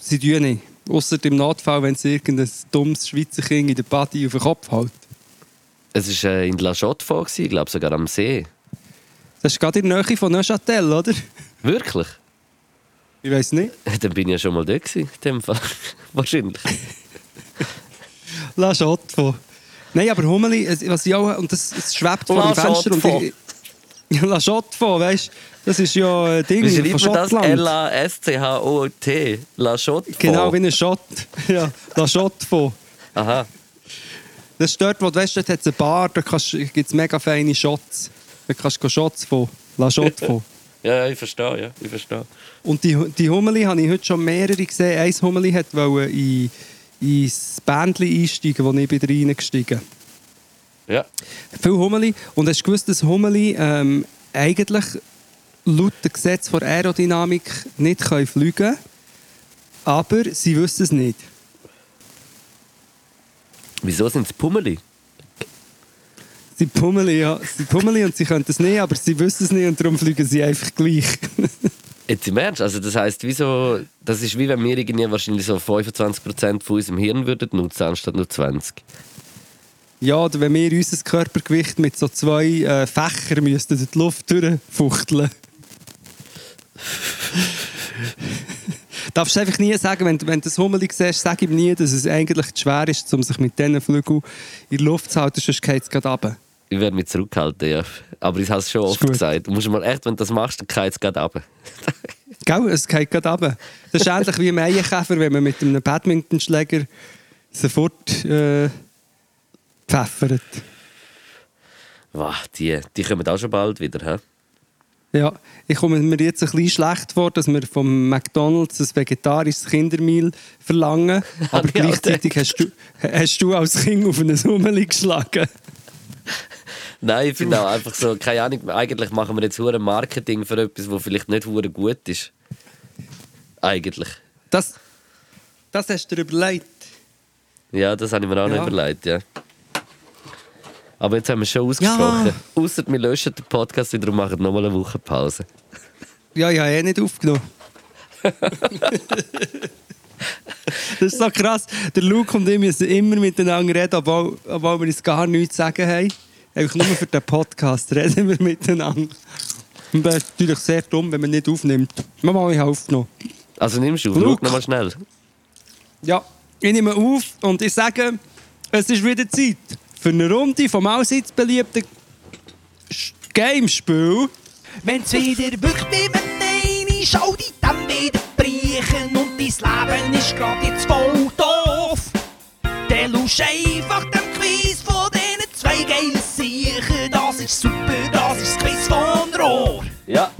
sie tun nicht. Außer im Notfall, wenn sie irgendein dummes Schweizer Kind in der Party auf den Kopf hält. Es war äh, in La gewesen, ich glaube sogar am See. Das ist gerade in der Nähe von Neuchâtel, oder? Wirklich? Ich weiß nicht. Dann bin ich ja schon mal dort gewesen, in dem Fall. Wahrscheinlich. La Chotte von. Nein, aber Hummeli, was ich auch, und das, es schwebt vor dem Fenster. Und Chotte ich, La Chotte von, weißt du? Das ist ja ein Ding Wie von schreibt man das? L-A-S-C-H-O-T. La Chaux-de-Fonds. Genau, wie ein Schott. Ja, La Chotte von. Aha. Das ist dort, wo du weißt, dort hat es eine Bar, da gibt es mega feine Shots. Da kannst du Shots von. La Chotte von. Ja, ja, ich verstehe, ja. Ich verstehe. Und die, die Hummeli habe ich heute schon mehrere gesehen. Eins Hummeli hat wollte in, ins Bändchen einsteigen, wo ich bin reingestiegen Ja. Viel Hummeli. Und hast du gewusst, dass Hummeli ähm, eigentlich laut dem Gesetz der Aerodynamik nicht können fliegen können, aber sie wissen es nicht. Wieso sind es Pummeli? Sie Pummeli, ja. Sie Pummeli und sie können es nicht, aber sie wissen es nicht und darum fliegen sie einfach gleich. Jetzt im Ernst? Also das heisst, wieso, das ist wie wenn wir irgendwie wahrscheinlich so 25% von unserem Hirn würden nutzen, anstatt nur 20%. ja, oder wenn wir unser Körpergewicht mit so zwei äh, Fächern müssten durch die Luft durchfuchteln. Darfst du einfach nie sagen, wenn, du- wenn du das Hummeli siehst, sag ihm nie, dass es eigentlich zu schwer ist, um sich mit diesen Flügeln in die Luft zu halten, sonst geht es gerade runter. Ich werde mich zurückhalten, ja. Aber ich habe es schon oft gesagt. Du musst mal echt, wenn du das machst, dann geht es gerade runter. Gell, es geht gerade runter. Das ist ähnlich wie ein Maienkäfer, wenn man mit einem Badmintonschläger sofort äh, pfeffert. Wow, die, die kommen auch schon bald wieder, hä? Ja, ich komme mir jetzt ein bisschen schlecht vor, dass wir vom McDonalds ein vegetarisches Kindermeal verlangen, aber gleichzeitig hast du, hast du als Kind auf einen Hummeli geschlagen. Nein, ich finde auch einfach so, keine Ahnung, eigentlich machen wir jetzt hure Marketing für etwas, das vielleicht nicht hure gut ist. Eigentlich. Das, das hast du dir überlegt. Ja, das habe ich mir auch Ja. nicht überlegt, ja. Aber jetzt haben wir es schon ausgesprochen. Ja. Außer wir löschen den Podcast wieder und machen nochmal eine Woche Pause. Ja, ich habe eh nicht aufgenommen. das ist so krass. Der Luke und ich müssen immer miteinander reden, obwohl, obwohl wir uns gar nichts zu sagen haben. Einfach nur für den Podcast reden wir miteinander. Und das ist natürlich sehr dumm, wenn man nicht aufnimmt. Mama, ich habe aufgenommen. Also nimmst du auf, Luke. schau nochmal schnell. Ja, ich nehme auf und ich sage, es ist wieder Zeit für eine Runde vom allseits beliebten Gamespiel. Wenn's wieder wirkt wie wenn eine Schau die dann wieder Leben ist grad jetzt voll doof. Dann lusch einfach dem Quiz von diesen zwei geilen Siechen. Das ist super, das ist das Quiz von Rohr. Ja.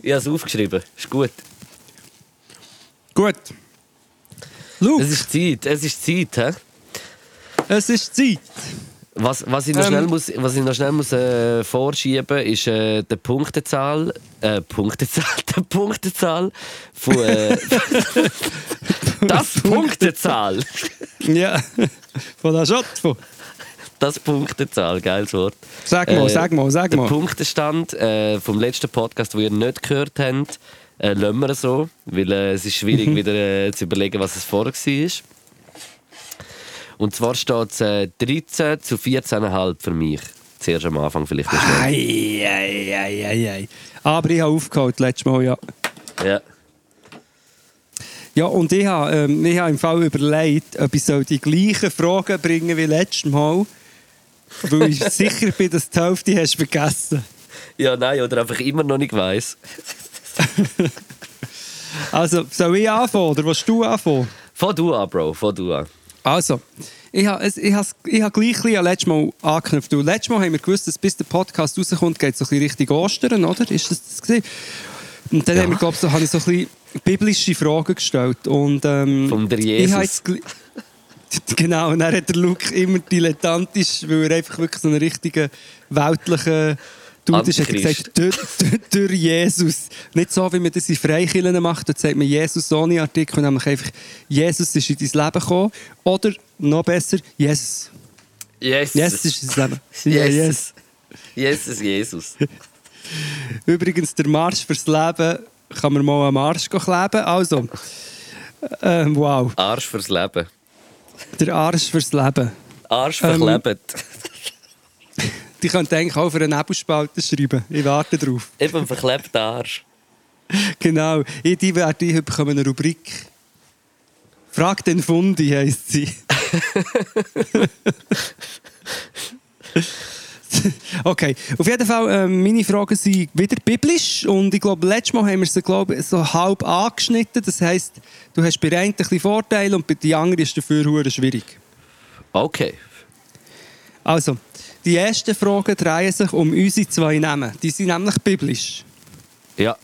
Ich habe es aufgeschrieben. Ist gut. Gut. Luke, Es ist Zeit, es ist Zeit, hä? es ist Zeit. Was, was ich noch Ähm. schnell, muss, was ich noch schnell muss, äh, vorschieben ist äh, die Punktezahl. Äh, Punktezahl. Die Punktezahl von. Äh, das Punktezahl. Ja, von der Schott. von- Das Punktezahl, geiles Wort. Sag mal, sag mal, sag Der mal. Punktestand äh, vom letzten Podcast, den ihr nicht gehört habt, äh, lassen wir so, weil äh, es ist schwierig Mhm. wieder äh, zu überlegen, was es vorher war. Und zwar steht es äh, 13 zu 14,5 für mich. Zuerst am Anfang vielleicht nicht. Ei, ei, ei, ei, ei. Aber ich habe aufgeholt letztes Mal, ja. Ja. Ja, und ich habe, ähm, ich habe im Fall überlegt, ob ich die gleichen Fragen bringen wie letztes Mal. Weil ich sicher bin, dass du die Hälfte hast vergessen. ja, nein, oder einfach immer noch nicht weiss. Also, soll ich anfangen oder willst du anfangen? Fang du an, Bro, fang du an. Also, ich habe, ich habe, ich habe gleich ein letztes Mal angeknüpft. Und letztes Mal haben wir gewusst, dass bis der Podcast rauskommt, geht es so ein bisschen Richtung Ostern, oder? Ist das das gewesen? Und dann haben wir, glaub, so, habe ich so ein bisschen biblische Fragen gestellt. Und, ähm, Vom der Jesus. genau, und dann hat der Luke immer dilettantisch, weil er einfach wirklich so einen richtigen weltlichen Er Antichrist. gesagt, durch, Jesus. Nicht so, wie man das in Freikirchen macht, dort sagt man Jesus ohne Artikel, nämlich einfach, Jesus ist in dein Leben gekommen. Oder, noch besser, Jesus. Yes. Jesus ist in dein Leben. Ja, yes. Jesus, Jesus. Übrigens, der Marsch fürs Leben kann man mal am Arsch kleben. Also, ähm, wow, Arsch fürs Leben. der Arsch fürs Leben. Arsch Ähm, verklebt. Die könnt eigentlich auch für eine Nebelspalter schreiben. Ich warte drauf. Eben ein verklebter Arsch. Genau. Ich, die werde ich bekommen eine Rubrik. Frag den Fundi heisst sie. okay, auf jeden Fall, ähm, meine Fragen sind wieder biblisch und ich glaube, letztes Mal haben wir sie glaube ich, so halb angeschnitten. Das heisst, du hast bei der einen ein bisschen Vorteile und bei der anderen ist dafür hure schwierig. Okay. Also, die ersten Fragen drehen sich um unsere zwei Namen. Die sind nämlich biblisch. Ja.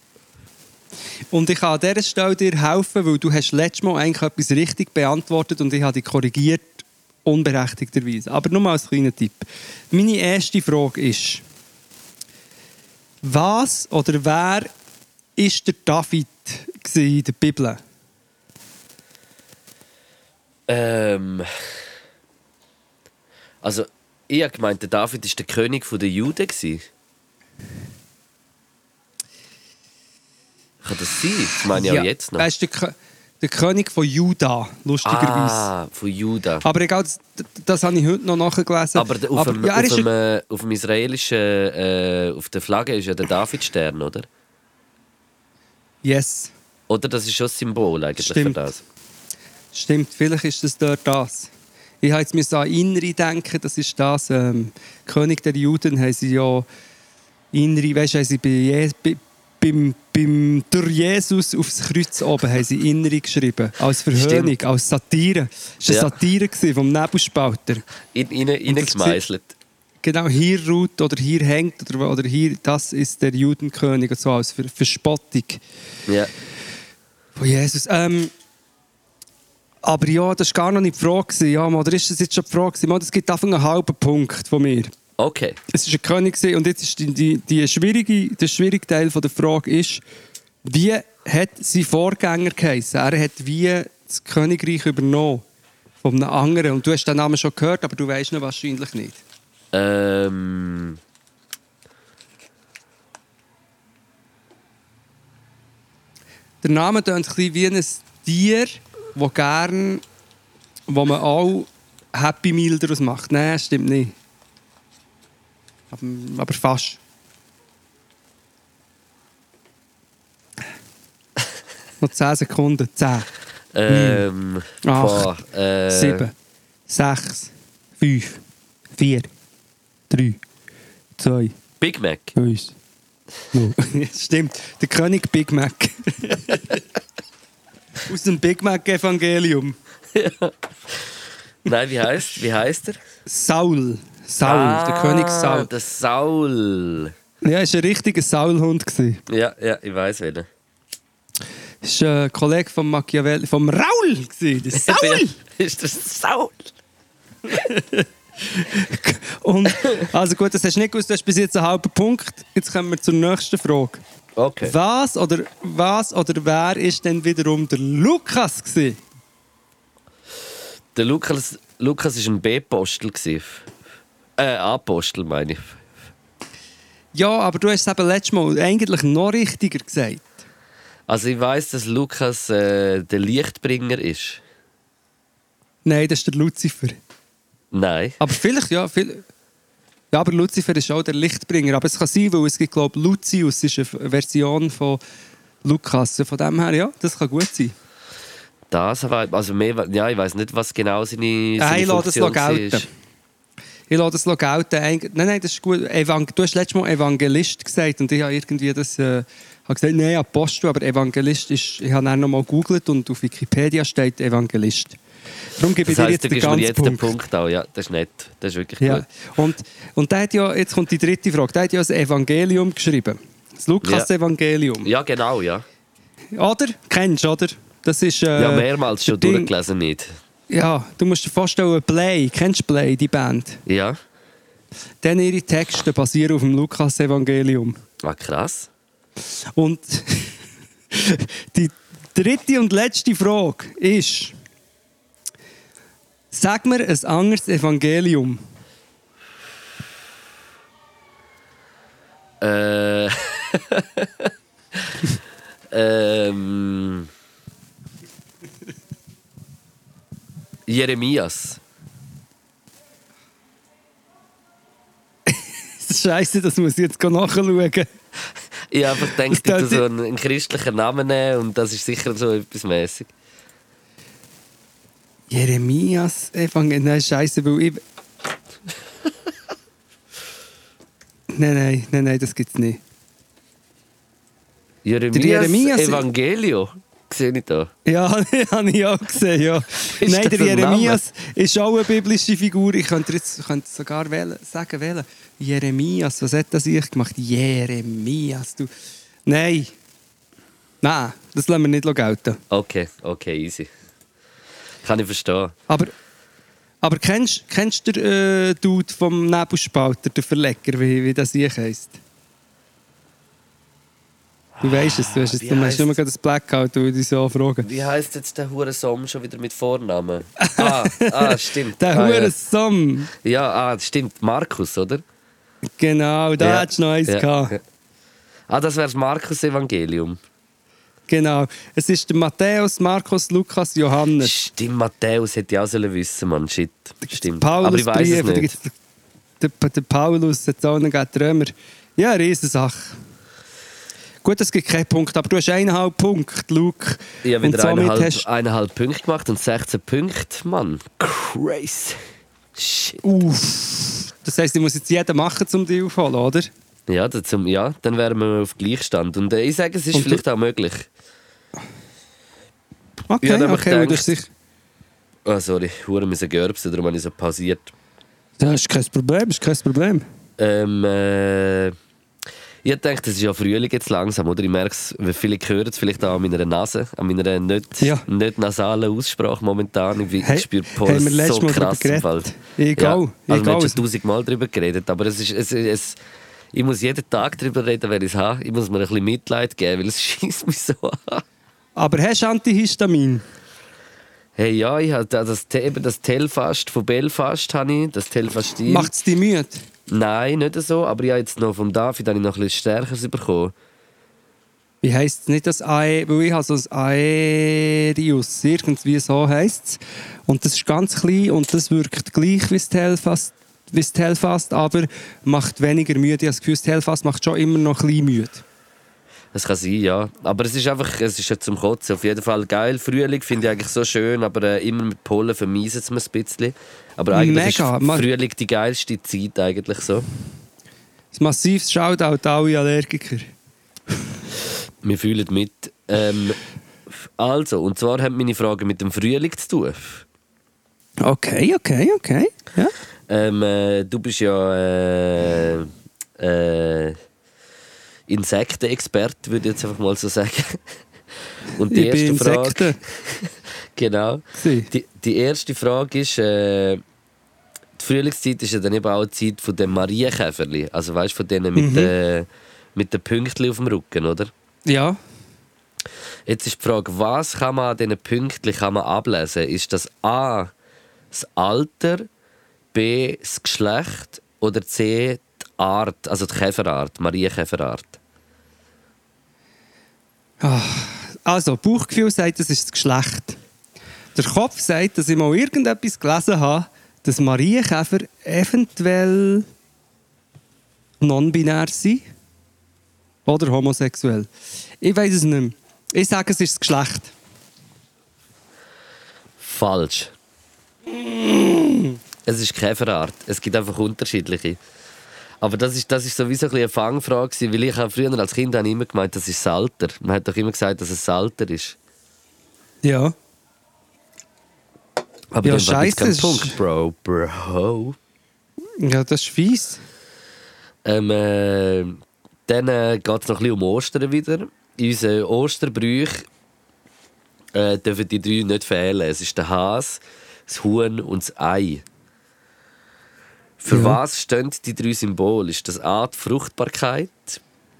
Und ich kann an dieser Stelle dir helfen, weil du hast letztes Mal eigentlich etwas richtig beantwortet und ich habe dich korrigiert, unberechtigterweise. Aber nur mal als kleiner Tipp. Meine erste Frage ist, was oder wer ist der David in der Bibel? Ähm. Also, ich habe gemeint, der David war der König der Juden. gewesen. Kann das sein? Das meine ich auch jetzt noch. Er ist der, der König von Juda, lustigerweise. Ah, von Juda. Aber egal, das, das habe ich heute noch nachgelesen. Aber auf, dem, ja, auf, dem, ein- äh, auf dem israelischen, äh, auf der Flagge ist ja der Davidstern, oder? Yes. Oder das ist schon das Symbol eigentlich für Stimmt. das. Stimmt, vielleicht ist das dort das. Ich habe jetzt müssen an Inri denken, das ist das. Ähm, König der Juden haben sie ja Inri, weißt du, haben sie bei, Je bei, beim, beim, durch Jesus aufs Kreuz oben haben sie Inri geschrieben. Als Verhöhnung, Stimmt. als Satire. Das war Ja. eine Satire gewesen vom Nebelspalter. In, in, in gemeißelt. Genau, hier ruht oder hier hängt oder, oder hier, das ist der Judenkönig und so als Ver Verspottung. Ja. Von Jesus. Ähm, aber ja, das war gar noch nicht die Frage. Ja, oder ist das jetzt schon die Frage? Mal, Das gibt einfach einen halben Punkt von mir. Okay. Es war ein König und jetzt ist die, die, die schwierige, der schwierige Teil von der Frage ist, wie hat sein Vorgänger geheißen? Er hat wie das Königreich übernommen von einem anderen. Und du hast den Namen schon gehört, aber du weißt ihn wahrscheinlich nicht. Ähm. Der Name klingt ein bisschen wie ein Tier, das gern, wo man auch Happy Meal daraus macht. Nein, stimmt nicht. Aber, aber fast. Noch 10 Sekunden. 10, Ähm. Acht, boah, äh, 7, 6, 5, 4, 3, 2, Big Mac. 1. No. Stimmt, der König Big Mac. Aus dem Big Mac Evangelium. Nein, wie heißt, wie heißt er? Saul. Saul, der König Saul. Ah, Der Saul. Ja, war ein richtiger Saulhund. gewesen. Ja, ja, ich weiß. Es war ein Kollege von Machiavelli, vom Raul. gewesen, Der Saul! ist das Saul? Und, also gut, das hast du nicht gewusst, du hast bis jetzt einen halben Punkt. Jetzt kommen wir zur nächsten Frage. Okay. Was oder, was oder wer ist denn wiederum der Lukas? Gewesen? Der Lukas, Lukas ist ein B-Postel. Äh, A-Postel meine ich. Ja, aber du hast es eben letztes Mal eigentlich noch richtiger gesagt. Also ich weiß, dass Lukas äh, der Lichtbringer ist. Nein, das ist der Lucifer. Nein. Aber vielleicht, ja. Viel... Ja, aber Lucifer ist auch der Lichtbringer. Aber es kann sein, weil es gibt, glaube ich, Lucius ist eine Version von Lukas. Von dem her, ja, das kann gut sein. Das also mehr, ja, ich weiß nicht, was genau seine, seine das Funktion war. Ich lasse das noch gelten. Nein, nein, das ist gut. Evang du hast letztes Mal Evangelist gesagt und ich habe irgendwie das... Äh, habe gesagt, nein, Apostel, aber Evangelist ist... Ich habe dann noch mal gegoogelt und auf Wikipedia steht Evangelist. Darum gebe ich Das dir heisst, jetzt den ganzen jetzt Punkt. den Punkt auch. Ja, das ist nett. Das ist wirklich Ja. gut. Und, und der hat ja, jetzt kommt die dritte Frage, der hat ja das Evangelium geschrieben. Das Lukas-Evangelium. Ja, genau, ja. Oder? Kennst du, oder? Das ist... Äh, Ja, mehrmals schon Ding- durchgelesen nicht. Ja, du musst dir vorstellen, Play, kennst du Play, die Band? Ja. Dann ihre Texte basieren auf dem Lukas-Evangelium. Ah, krass. Und die dritte und letzte Frage ist: Sag mir ein anderes Evangelium. Äh. ähm. Jeremias. Scheiße, das muss ich jetzt nachschauen. Ich habe einfach gedacht, ich so einen, einen christlichen Namen nehmen und das ist sicher so etwas mäßig. Jeremias Evangelium. Nein, Scheiße, weil ich. nein, nein, nein, nein, das gibt's nicht. Jeremias, Jeremias- Evangelio. Sehe ich da. Ja, habe ich auch gesehen, ja. Nein, der Jeremias ist auch eine biblische Figur. Ich könnte jetzt könnte sogar wählen, sagen, wählen. Jeremias, was hat das ich gemacht? Jeremias, du. Nein. Nein, das lassen wir nicht gelten. Okay, okay, easy. Kann ich verstehen. Aber, aber kennst, kennst du den äh, Dude vom Nebelspalter, den Verleger, wie, wie das ich heisst? Du weißt es, du hast, es, wie du hast gerade das Blackout, du dich so fragen. Wie heißt jetzt der hure Som schon wieder mit Vornamen? Ah, ah stimmt. Der ah, hure ja. Sam. ja, ah, stimmt. Markus, oder? Genau, da ja. hättest du noch eins ja. gehabt. ja. Ah, das wäre das Markus-Evangelium. Genau. Es ist der Matthäus, Markus, Lukas, Johannes. Stimmt, Matthäus hätte ich auch sollen wissen, Mann. Shit. Stimmt. Paulus Aber ich weiß es nicht. den, den, den Paulus, Sohn gegeben, die Römer. Ja, Riesensache. Gut, es gibt keinen Punkt, aber du hast eineinhalb Punkte, Luke. Ich habe Und wieder somit eineinhalb, hast eineinhalb Punkte gemacht und 16 Punkte. Mann, crazy. Shit. Uff. Das heisst, ich muss jetzt jeden machen, um dich aufholen, oder? Ja, das zum, ja, dann wären wir auf Gleichstand. Und äh, ich sage, es ist Und du- vielleicht auch möglich. Okay, Ja, ich okay, gedacht- hast sicher... Oh, sorry, Hure müssen gerbsen, darum habe ich so pausiert. Das ist kein Problem, ist kein Problem. Ähm, äh, ich denke, es ist ja Frühling jetzt langsam, oder? Ich merke es, viele hören es vielleicht auch an meiner Nase, an meiner nicht, Ja. nicht nasalen Aussprache momentan. Ich, Hey, ich spüre Puls letztes so krass im? Fall. Ich ja. Also ich wir schon tausendmal darüber geredet, aber es ist, es, es, ich muss jeden Tag darüber reden, wenn ich es habe. Ich muss mir ein bisschen Mitleid geben, weil es schießt mich so an. Aber hast du Antihistamin? Hey, ja, ich habe das, eben das Telfast von Belfast, habe ich, das Telfastin. Macht es dich müde? Nein, nicht so, aber ich habe jetzt noch vom David habe ich noch ein bisschen Stärkeres bekommen. Wie heisst es nicht das Ae, weil ich habe so ein Aerius, irgendwie so heisst es. Und das ist ganz klein und das wirkt gleich wie das Telfast, wie das Telfast aber macht weniger müde. Ich habe das Gefühl, das Telfast macht schon immer noch ein bisschen müde. Das kann sein, ja. Aber es ist einfach, es ist ja zum Kotzen. Auf jeden Fall geil. Frühling finde ich eigentlich so schön, aber äh, immer mit Pollen vermeisen es mir ein bisschen. Aber eigentlich Mega. ist Frühling die geilste Zeit eigentlich so. Ein massives Shoutout an alle Allergiker. Wir fühlen mit. Ähm, also, und zwar haben meine Fragen mit dem Frühling zu tun. Okay, okay, okay. Ja. Ähm, äh, du bist ja äh, äh, Insektenexperte, würde ich jetzt einfach mal so sagen. Und die Ich bin erste Frage. Genau. Die, die erste Frage ist, äh, die Frühlingszeit ist ja dann eben auch die Zeit von den Marienkäferli. Also weißt du, von denen mit, Mhm. den mit den Pünktchen auf dem Rücken, oder? Ja. Jetzt ist die Frage, was kann man an diesen Pünktchen kann man ablesen? Ist das A, das Alter, B, das Geschlecht oder C, Art, also die Käferart, Marienkäferart? Also, Bauchgefühl sagt, das ist das Geschlecht. Der Kopf sagt, dass ich mal irgendetwas gelesen habe, dass Marienkäfer eventuell non-binär sind. Oder homosexuell. Ich weiß es nicht mehr. Ich sage, es ist das Geschlecht. Falsch. Es ist Käferart. Es gibt einfach unterschiedliche. Aber das ist, das ist sowieso ein eine Fangfrage, weil ich habe früher als Kind habe immer gemeint, das ist das Alter. Man hat doch immer gesagt, dass es das Alter ist. Ja. Aber Ja, dann war jetzt scheisse, kein ist- Punkt, Bro. Bro. Ja, das ist fies. Ähm, äh, dann äh, geht es noch ein bisschen um Ostern wieder. In unseren Osterbräuchen äh, dürfen die drei nicht fehlen. Es ist der Hase, das Huhn und das Ei. Für Ja. was stehen die drei Symbole? Ist das A, die Fruchtbarkeit,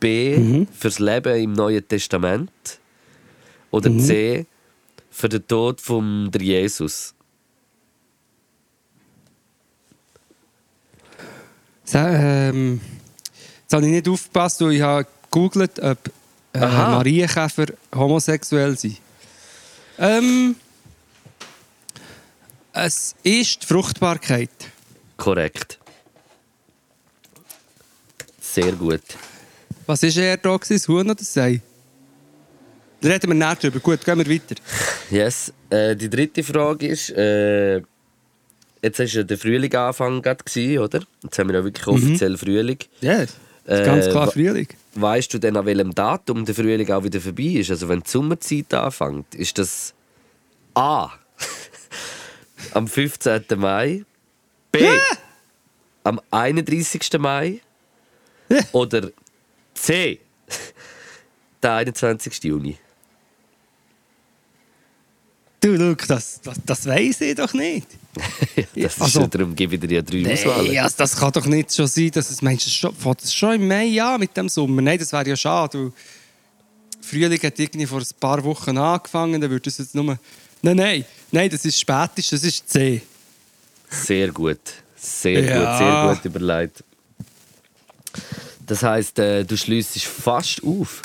B, Mhm. fürs Leben im Neuen Testament oder Mhm. C, für den Tod von Jesus? Sa- Ähm, jetzt habe ich nicht aufgepasst, weil ich habe gegoogelt, ob äh. Marienkäfer homosexuell sind. Ähm, es ist die Fruchtbarkeit. Korrekt. Sehr gut. Was war eher da? Das Huhn oder das Ei? Da reden wir näher drüber. Gut, gehen wir weiter. Yes. Äh, die dritte Frage ist, äh, jetzt war ja der Frühling Anfang gewesen, oder? Jetzt haben wir ja wirklich offiziell Frühling. Ja, ganz Äh, klar wa- Frühling. Weißt du denn, an welchem Datum der Frühling auch wieder vorbei ist? Also wenn die Sommerzeit anfängt, ist das A. am 15. Mai, B. am 31. Mai Ja. oder C. der 21. Juni. Du, Luke, das, das, das weiss ich doch nicht. Das Also- ist, darum gebe ich dir ja drei Auswahlen. Nee, also das kann doch nicht schon sein, dass es meinst, es schon, es schon im Mai an mit dem Sommer. Nein, das wäre ja schade. weil Frühling hat irgendwie vor ein paar Wochen angefangen, dann würde es jetzt nur... Nein, nein, nein, das ist spätestens, das ist C. Sehr gut. Sehr Ja. gut, sehr gut überlegt. Das heisst, äh, du schliessest fast auf.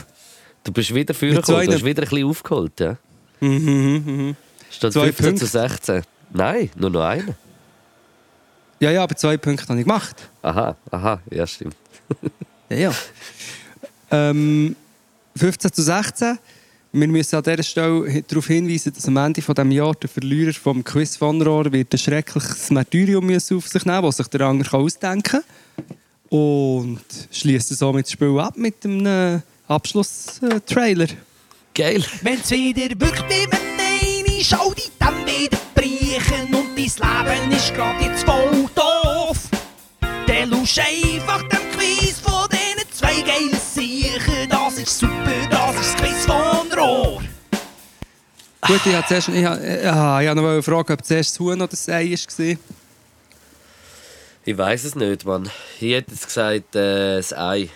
Du bist wieder Mit so vorgekommen, du hast wieder ein bisschen aufgeholt. Ja? Statt Zwei 15 zu Punkte. 16. Nein, nur noch einer. Ja, ja, aber zwei Punkte habe ich gemacht. Aha, aha, ja stimmt. Ja, ja. ähm, 15 zu 16. Wir müssen an dieser Stelle darauf hinweisen, dass am Ende dieses Jahres der Verlierer vom Quiz von Rohr wird ein schreckliches Martyrium müssen auf sich nehmen, das sich der andere kann ausdenken kann. Und schließt somit das Spiel ab mit einem äh, Abschlusstrailer. Geil. Wenn's wieder mit Nein schau dich dann wieder brechen und dein Leben ist grad jetzt voll doof. Dann lusch einfach Gut, ich habe zuerst ich habe, ich habe noch eine Frage, ob zuerst das Huhn oder das Ei war. Ich weiß es nicht, Mann. Ich hätte jetzt gesagt, äh, das Ei.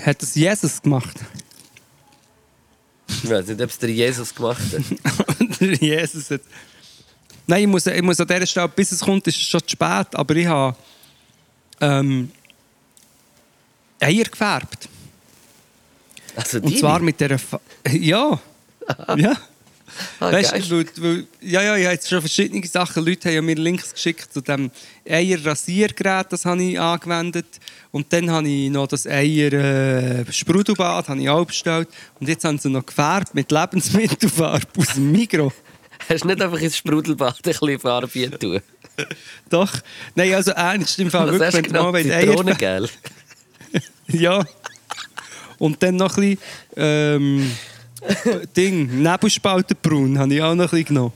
Hat das Jesus gemacht? Ich weiß nicht, ob es der Jesus gemacht hat. Der Jesus hat... Nein, ich muss, ich muss an dieser Stelle, bis es kommt, ist es schon zu spät, aber ich habe ähm, Eier gefärbt. Also Und zwar mit dieser... Fa ja. ja. ah, Weißt du, weil, weil, ja, ja, ich habe jetzt schon verschiedene Sachen. Leute haben ja mir Links geschickt zu dem Eier-Rasiergerät, das habe ich angewendet. Und dann habe ich noch das Eier-Sprudelbad, habe ich auch bestellt. Und jetzt haben sie noch gefärbt mit Lebensmittelfarbe aus dem Migros. Hast du nicht einfach ins Sprudelbad ein bisschen Farbe tun? Doch. Nein, also ernst im Fall. Was Wirklich, hast du genommen? wollt, Eier... Zitronengel? Ja. Und dann noch ein bisschen... Ähm, Ding, Nebelspaltenbraun habe ich auch noch ein bisschen genommen.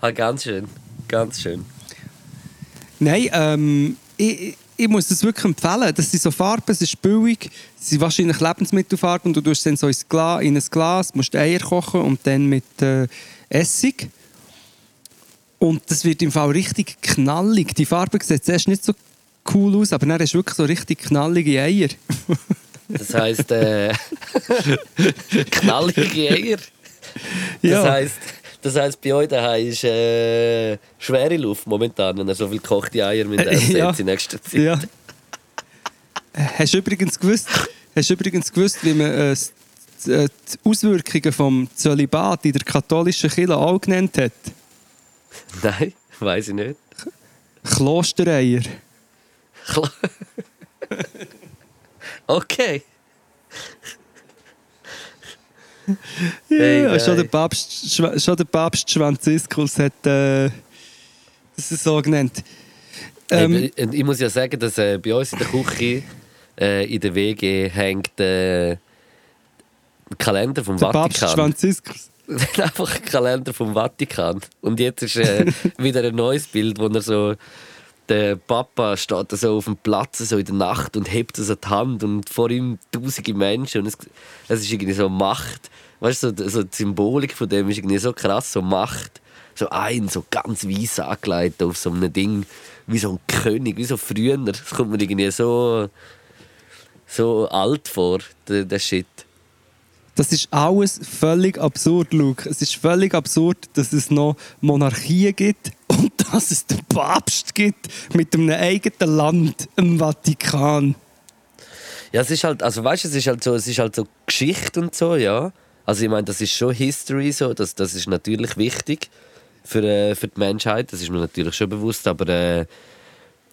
Ah, ganz schön. Ganz schön. Nein, ähm, ich, ich- muss das wirklich empfehlen. Das sind so Farben, es ist billig, es sind wahrscheinlich Lebensmittelfarben und du tust dann so ins Glas, in ein Glas, musst Eier kochen und dann mit äh, Essig. Und das wird im Fall richtig knallig. Die Farbe sieht zuerst nicht so cool aus, aber dann hast du wirklich so richtig knallige Eier. Das heisst, äh, knallige Eier. Das Ja. heisst, das heisst, bei euch daheim ist äh, schwere Luft momentan, wenn ihr so viel gekochte Eier mit essen Ja. in nächster Zeit. Ja. Hast du übrigens gewusst, hast du übrigens gewusst wie man äh, äh, die Auswirkungen vom Zölibat in der katholischen Kirche auch genannt hat? Nein, weiß ich nicht. Klostereier. Klar. okay. Ja, Hey, schon, der Papst, schon der Papst Franziskus hat äh, das so genannt. Ähm, Hey, ich, ich muss ja sagen, dass äh, bei uns in der Küche äh, in der WG hängt äh, ein Kalender vom der Papst Vatikan. Franziskus. Einfach ein Kalender vom Vatikan. Und jetzt ist äh, wieder ein neues Bild, wo er so. Der Papa steht so auf dem Platz so in der Nacht und hebt so die Hand und vor ihm tausende Menschen. Und es, es ist irgendwie so Macht. Weißt du, so, so die Symbolik von dem ist irgendwie so krass, so Macht. So ein, so ganz weiss angelegt auf so einem Ding, wie so ein König, wie so früher. Das kommt mir irgendwie so, so alt vor, der, der Shit. Das ist alles völlig absurd, Luke. Es ist völlig absurd, dass es noch Monarchien gibt dass es den Papst gibt mit einem eigenen Land, im Vatikan. Ja, es ist halt, also weißt, es ist halt so, es ist halt so Geschichte und so, ja. Also ich meine, das ist schon History so, das, das ist natürlich wichtig für, äh, für die Menschheit, das ist mir natürlich schon bewusst, aber äh,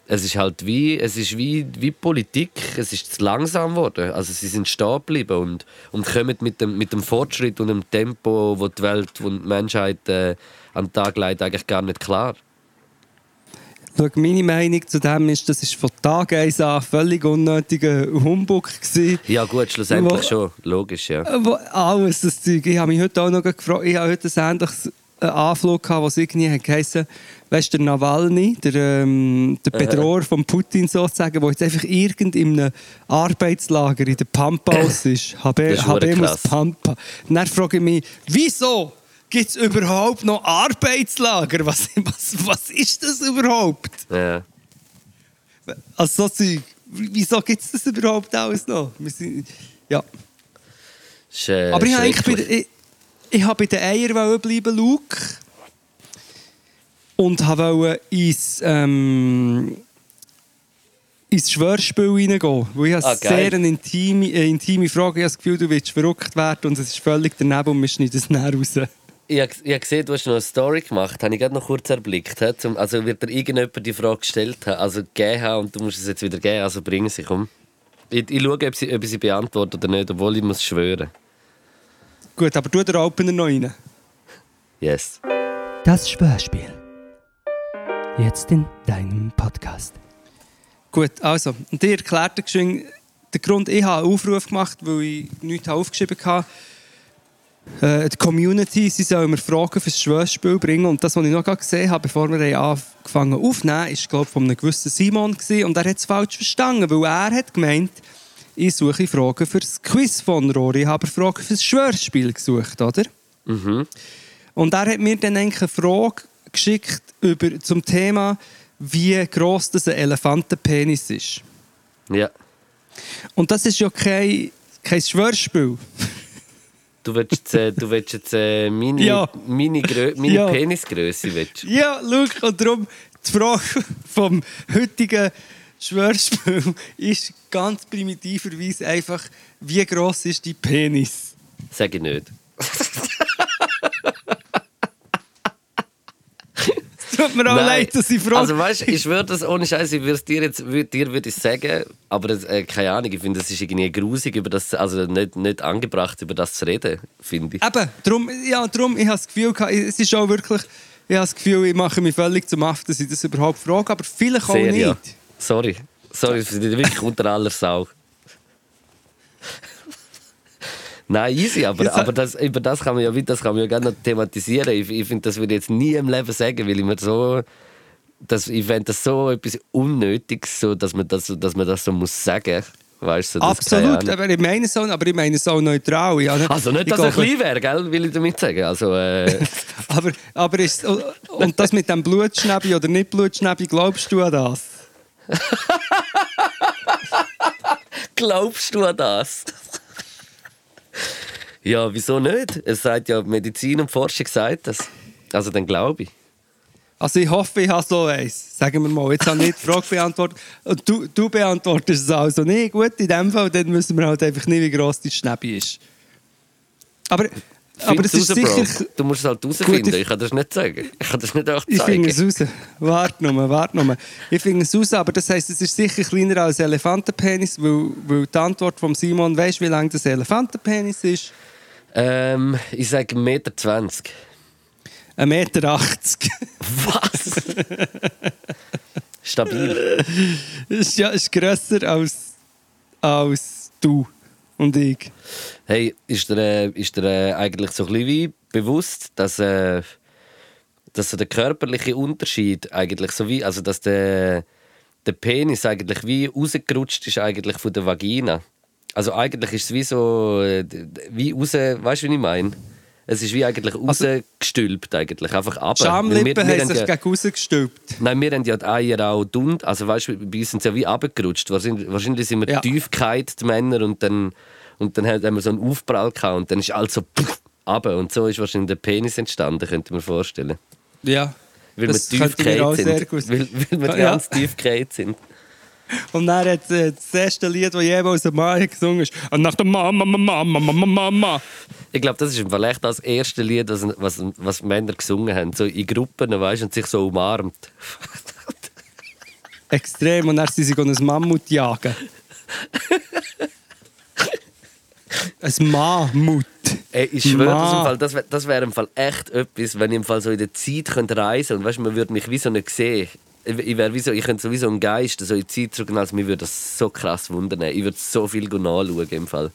es ist halt wie, es ist wie, wie Politik, es ist zu langsam geworden. Also sie sind stehen geblieben und, und kommen mit dem, mit dem Fortschritt und dem Tempo, wo die Welt und die Menschheit äh, an den Tag legt, eigentlich gar nicht klar. Schau, meine Meinung zu dem ist, das ist von Tag 1 an völlig unnötiger Humbug gewesen. Ja gut, schlussendlich Wo- schon, logisch, ja. Wo, alles das Zeug. Ich habe mich heute auch noch gefragt, ich habe heute ein ähnliches äh, Anflug gehabt, was irgendwie hat geheißen, weißt du, der Nawalny, der, ähm, der Bedroher von Putin sozusagen, der jetzt einfach irgend in einem Arbeitslager in der Pampa aus ist. Habe, Das ist habe. Pampa. Und dann frage ich mich, wieso gibt es überhaupt noch Arbeitslager? Was, was, was ist das überhaupt? ja. Also so Zeug. Wieso gibt es das überhaupt alles noch? Sind, ja. Ist, äh, Aber ich habe eigentlich bei, ich, ich habe bei den Eiern bleiben, Luke. Und wollte ins, ähm, ins Schwörspiel reingehen. Weil ich Ah, sehr eine intime, äh, intime Frage. Ich habe das Gefühl, du willst verrückt werden und es ist völlig daneben und wir schneiden es näher raus. Ich habe ich hab gesehen, du hast noch eine Story gemacht, habe ich gerade noch kurz erblickt. hä? Zum, also wird dir irgendjemand die Frage gestellt haben, also gegeben haben und du musst es jetzt wieder geben, also bring sie, komm. Ich, ich schaue, ob sie, ob ich sie beantworte oder nicht, obwohl ich muss schwören. Gut, aber tu den Opener noch rein. Yes. Das Schwörspiel. Jetzt in deinem Podcast. Gut, also, und ich erklärte geschwind, den Grund, ich habe einen Aufruf gemacht, weil ich nichts aufgeschrieben habe. Äh, die Community, sie sollen mir Fragen fürs Schwörspiel bringen. Und das, was ich noch gesehen habe, bevor wir angefangen aufzunehmen, ist, glaube ich, von einem gewissen Simon. Gewesen. Und er hat es falsch verstanden, weil er hat gemeint, ich suche Fragen für das Quiz von Rory. Ich habe Fragen fürs Schwörspiel gesucht, oder? Und er hat mir dann eigentlich eine Frage geschickt über, zum Thema, wie gross das ein Elefantenpenis ist. Ja. Und das ist ja kein, kein Schwörspiel. Du willst jetzt, äh, du willst jetzt äh, meine, Ja. meine, Grö meine Ja. Penisgröße. Willst. Ja, schau, und darum die Frage vom heutigen Schwörspiel ist ganz primitiverweise einfach, wie gross ist die Penis? Sag ich nicht. tut mir auch leid, dass ich frage. Also weißt, ich schwöre das ohne Scheiß, ich würde es dir jetzt würd, dir würde ich sagen, aber es, äh, keine Ahnung, ich finde, das ist irgendwie grusig über das, also nicht, nicht angebracht über das zu reden, finde ich. Eben, darum, ja, darum, ich habe das Gefühl, es ist auch wirklich, ich habe das Gefühl, ich mache mich völlig zum Aff, dass ich das überhaupt frage, aber vielleicht auch Sehr, nicht. ja. Sorry, sorry, wirklich unter aller Sau. Nein, easy, aber, Jetzt aber das, über das kann man ja, das kann man ja gerne noch thematisieren. Ich, ich finde, das würde ich jetzt nie im Leben sagen, weil ich mir so, das, ich fände das so etwas Unnötiges, so, dass, man das, dass man das so muss sagen. Weißt du, Absolut, aber ich meine es auch, aber ich meine es auch neutral. Ja, Also nicht, ich dass er klein wäre, gell, will ich damit sagen. Also, äh, Aber, aber ist, und das mit dem Blutschnäbi oder nicht Blutschnäbi, glaubst du an das? glaubst du an das? Ja, wieso nicht? Es sagt ja, Medizin und Forschung sagt das. Also dann glaube ich. Also ich hoffe, ich habe so eins. Sagen wir mal, jetzt habe ich nicht die Frage beantwortet. Und du, du beantwortest es also nicht. Gut, in dem Fall, dann müssen wir halt einfach nicht, wie gross die Schnäbi ist. Aber, aber es ist raus, Bro. sicher... Du musst es halt herausfinden. ich- ich kann das nicht sagen. Ich kann das nicht auch Ich finde es zeigen. raus. Warte nur, warte nur. Ich finde es raus, aber das heisst, es ist sicher kleiner als Elefantenpenis, weil, weil die Antwort von Simon, weißt du, wie lang das Elefantenpenis ist? Ähm, ich sage 1,20 Meter. 1,80 Meter. Was? Stabil. ist, ja, ist grösser als, als du und ich. Hey, ist dir, äh, ist dir äh, eigentlich so ein bisschen wie bewusst, dass, äh, dass so der körperliche Unterschied eigentlich so wie, also dass der, der Penis eigentlich wie rausgerutscht ist eigentlich von der Vagina. Also eigentlich ist es wie so, äh, wie raus, weißt du, wie ich meine? Es ist wie eigentlich rausgestülpt eigentlich, einfach ab. Wir haben sich ja- gegen rausgestülpt. Nein, wir haben ja die Eier auch dünn. Also weißt du, bei uns sind sie ja wie abgerutscht. Wahrscheinlich, wahrscheinlich sind wir Ja. tief gehalten, die Männer, und dann, und dann haben wir so einen Aufprall gehabt und dann ist alles so runter. Und so ist wahrscheinlich der Penis entstanden, könnte man vorstellen. Ja. Weil Das wir tief sind. Weil, weil wir Ja. ganz tief sind. Und dann hat äh, das erste Lied, das jemals ein Mann gesungen ist, «Und nach der Mama, Mama, Mama, Mama, Mama». Ich glaube, das ist vielleicht das erste Lied, das, was, was Männer gesungen haben. So in Gruppen, weißt und sich so umarmt. Extrem. Und dann sind sie ein Mammut jagen. ein Mammut. Ey, ich schwöre, das, im. Fall, das, das wäre im Fall echt etwas, wenn ich im Fall so in der Zeit könnte reisen und weißt, man würde mich wie so nicht sehen. Ich, wäre wie so, ich könnte sowieso ein Geist so in die Zeit zurück, also mir würde das so krass wundern. Ich würde so viel nachschauen im Fall.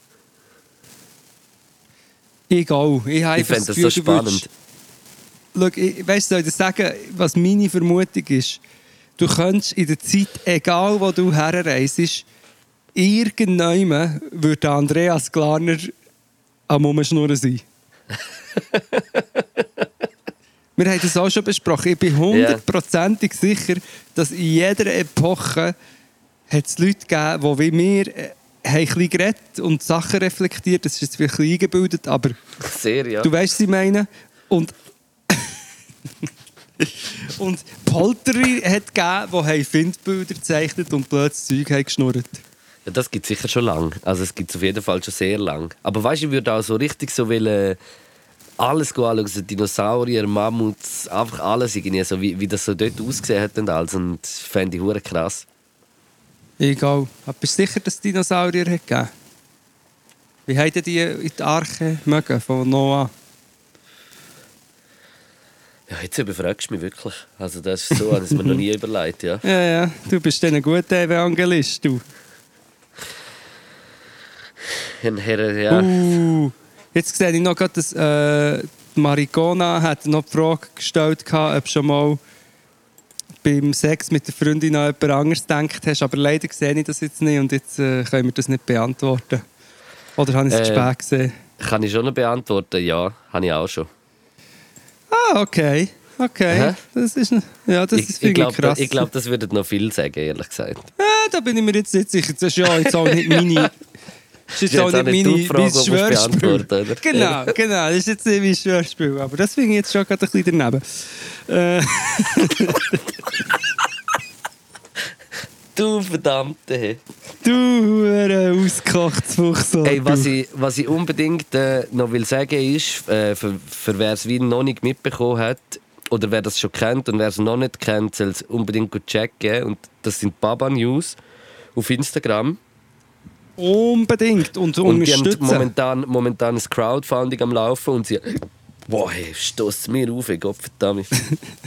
Ich auch. Ich, Ich fände das so spannend. würdest- Schau, ich, weißt du, soll ich sagen, was meine Vermutung ist? Du könntest in der Zeit, egal wo du herreist, irgendjemand würde Andreas Glarner am Umschnurren sein. Wir haben das auch schon besprochen. Ich bin hundertprozentig sicher, dass in jeder Epoche hat es Leute gegeben, die wie wir äh, haben ein bisschen geredet und Sachen reflektiert. Das ist jetzt vielleicht ein eingebildet, aber Sehr, ja. Du weißt, was ich meine. Und, und Poltery hat gegeben, die Findbilder gezeichnet und plötzlich Zeug haben geschnurrt. ja. Das gibt es sicher schon lang. Also es gibt es auf jeden Fall schon sehr lang. Aber weißt du, ich würde auch so richtig so wollen, alles anschauen, also Dinosaurier, Mammuts, einfach alles irgendwie, so wie, wie das so dort ausgesehen hat und alles. Und das fände ich hure krass. Egal. Aber bist du sicher, dass es Dinosaurier hat gegeben? Wie haben die in die Arche mögen von Noah? Ja, jetzt überfragst du mich wirklich. Also das ist so, das mir noch nie überlegt, ja. Ja, ja. Du bist dann ein guter Evangelist, du. Ein Herr, ja. Uh, jetzt sehe ich noch gerade, dass äh, Maricona hat noch die Frage gestellt hat, ob schon mal beim Sex mit der Freundin an jemand anderes gedacht hast. Aber leider sehe ich das jetzt nicht und jetzt äh, können wir das nicht beantworten. Oder habe ich es zu Äh, spät gesehen? Kann ich schon noch beantworten? Ja, habe ich auch schon. Ah, okay. Okay. Hä? Das ist, ja, das Ich, ist ich glaube, krass. ich glaub, das würden noch viel sagen, ehrlich gesagt. Ja, da bin ich mir jetzt nicht sicher. Das ist ja jetzt auch nicht meine. Das ist Ist jetzt auch nicht meine Frage, mein Schwörspiel. Genau, genau. Das ist jetzt nicht mein Schwörspiel. Aber das finde ich jetzt schon gerade ein bisschen daneben. Äh, Du verdammte. Hey. du, hure ausgekochtes Fuchs. Ey, was ich, was ich unbedingt äh, noch will sagen ist, äh, für, für wer es wie noch nicht mitbekommen hat, oder wer das schon kennt und wer es noch nicht kennt, soll es unbedingt gut checken. Und das sind Baba News auf Instagram. Unbedingt. Und Und die haben unterstützen. momentan, momentan ein Crowdfunding am Laufen und sie. Boah, hey, stoss mir auf, ey, Gott verdammt.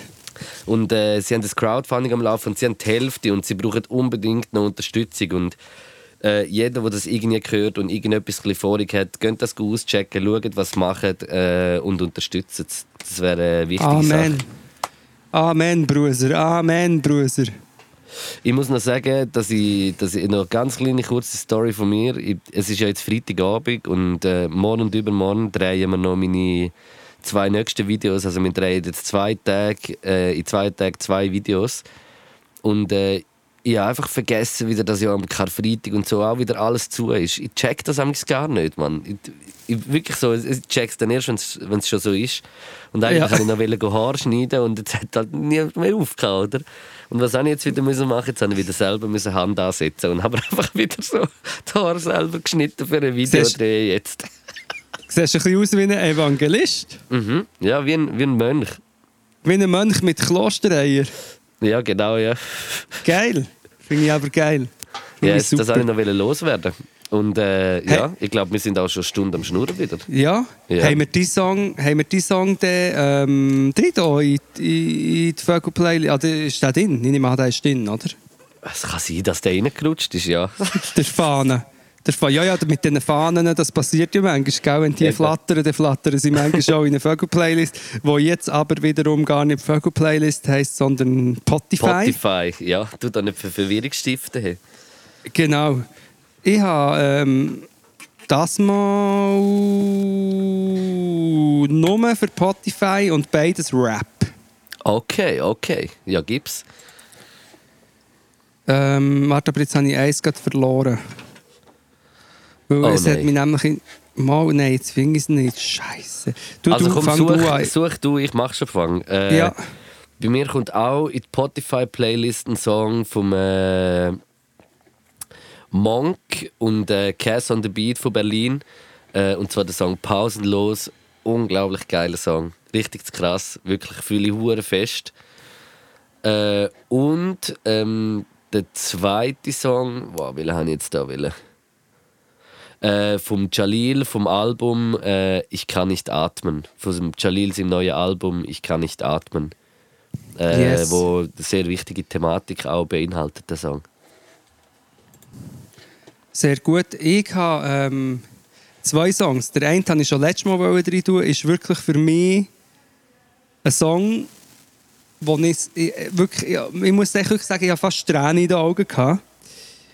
und äh, sie haben das Crowdfunding am Laufen und sie haben die Hälfte und sie brauchen unbedingt noch Unterstützung. Und äh, jeder, der das irgendwie hört und irgendetwas vorig hat, könnt das gut auschecken, schaut, was sie machen äh, und unterstützt es. Das wäre eine wichtige Amen. Sache. Amen, Bruder. Amen, Bruder. Ich muss noch sagen, dass ich, dass ich noch eine ganz kleine kurze Story von mir. Ich, es ist ja jetzt Freitagabend und äh, morgen und übermorgen drehen wir noch meine zwei nächsten Videos. Also wir drehen jetzt zwei Tage, äh, in zwei Tagen zwei Videos. Und äh, ich habe einfach vergessen, wieder, dass ja am Karfreitag und so auch wieder alles zu ist. Ich check das eigentlich gar nicht, Mann. Ich, ich, wirklich so, ich check's dann erst, wenn es schon so ist. Und eigentlich Ja. wollte ich noch Haare schneiden und jetzt hat halt niemand mehr aufgehört, oder? Und was habe ich jetzt wieder müssen machen? Jetzt habe ich wieder selber müssen Hand ansetzen und habe einfach wieder so die Haare selber geschnitten für ein Video Siehst- drehen jetzt. Siehst du ein bisschen aus wie ein Evangelist? Mhm. Ja, wie ein, wie ein Mönch. Wie ein Mönch mit Klostereier. Ja, genau, ja. Geil. Finde ich aber geil. Ja jetzt, das wollte ich noch loswerden. Und äh, ja, ich glaube, wir sind auch schon eine Stunde am Schnurren wieder. Ja, Ja. haben wir diesen Song, haben wir diesen Song dann, ähm, drin da in, in, in die Vögel-Playlist? Ah, der ist der drin? Ich nehme an, der ist drin, oder? Es kann sein, dass der reingerutscht ist, ja. Der Fahne. Der Fa ja, ja, mit diesen Fahnen, das passiert ja manchmal, gell? wenn die Ja, flattern, dann flattern sie manchmal auch in eine Vögel-Playlist, die jetzt aber wiederum gar nicht Vögel-Playlist heisst, sondern Spotify. Spotify, ja. Du da nicht für Verwirrung stiften. Hey. Genau. Ich habe ähm, das mal nur für Spotify und beides Rap. Okay, okay. Ja, gib's. Ähm, warte, aber jetzt habe ich eins gerade verloren. Weil Oh es hat nein. mich nämlich... Mal, nein, jetzt finde ich es nicht. Scheiße. Du, Also du, komm, fang such, du an. such du, ich mach schon Fang. Äh, Ja. Bei mir kommt auch in die Spotify-Playlist ein Song vom äh, Monk und äh, Cass on the Beat von Berlin. Äh, und zwar der Song Pausenlos. Unglaublich geiler Song. Richtig krass. Wirklich fühle ich hure fest. Äh, und ähm, der zweite Song, wow, welchen habe ich jetzt da wollen? Äh, vom Jalil, vom Album äh, Ich kann nicht atmen. Von dem Jalil sein neues Album Ich kann nicht atmen. Äh, Yes. Wo eine sehr wichtige Thematik auch beinhaltet, der Song. Sehr gut. Ich habe ähm, zwei Songs. Der eine habe ich schon letztes Mal rein tun, ist wirklich für mich ein Song, wo ich, ich, wirklich, ja, ich muss wirklich sagen, ich habe fast Tränen in den Augen gehabt.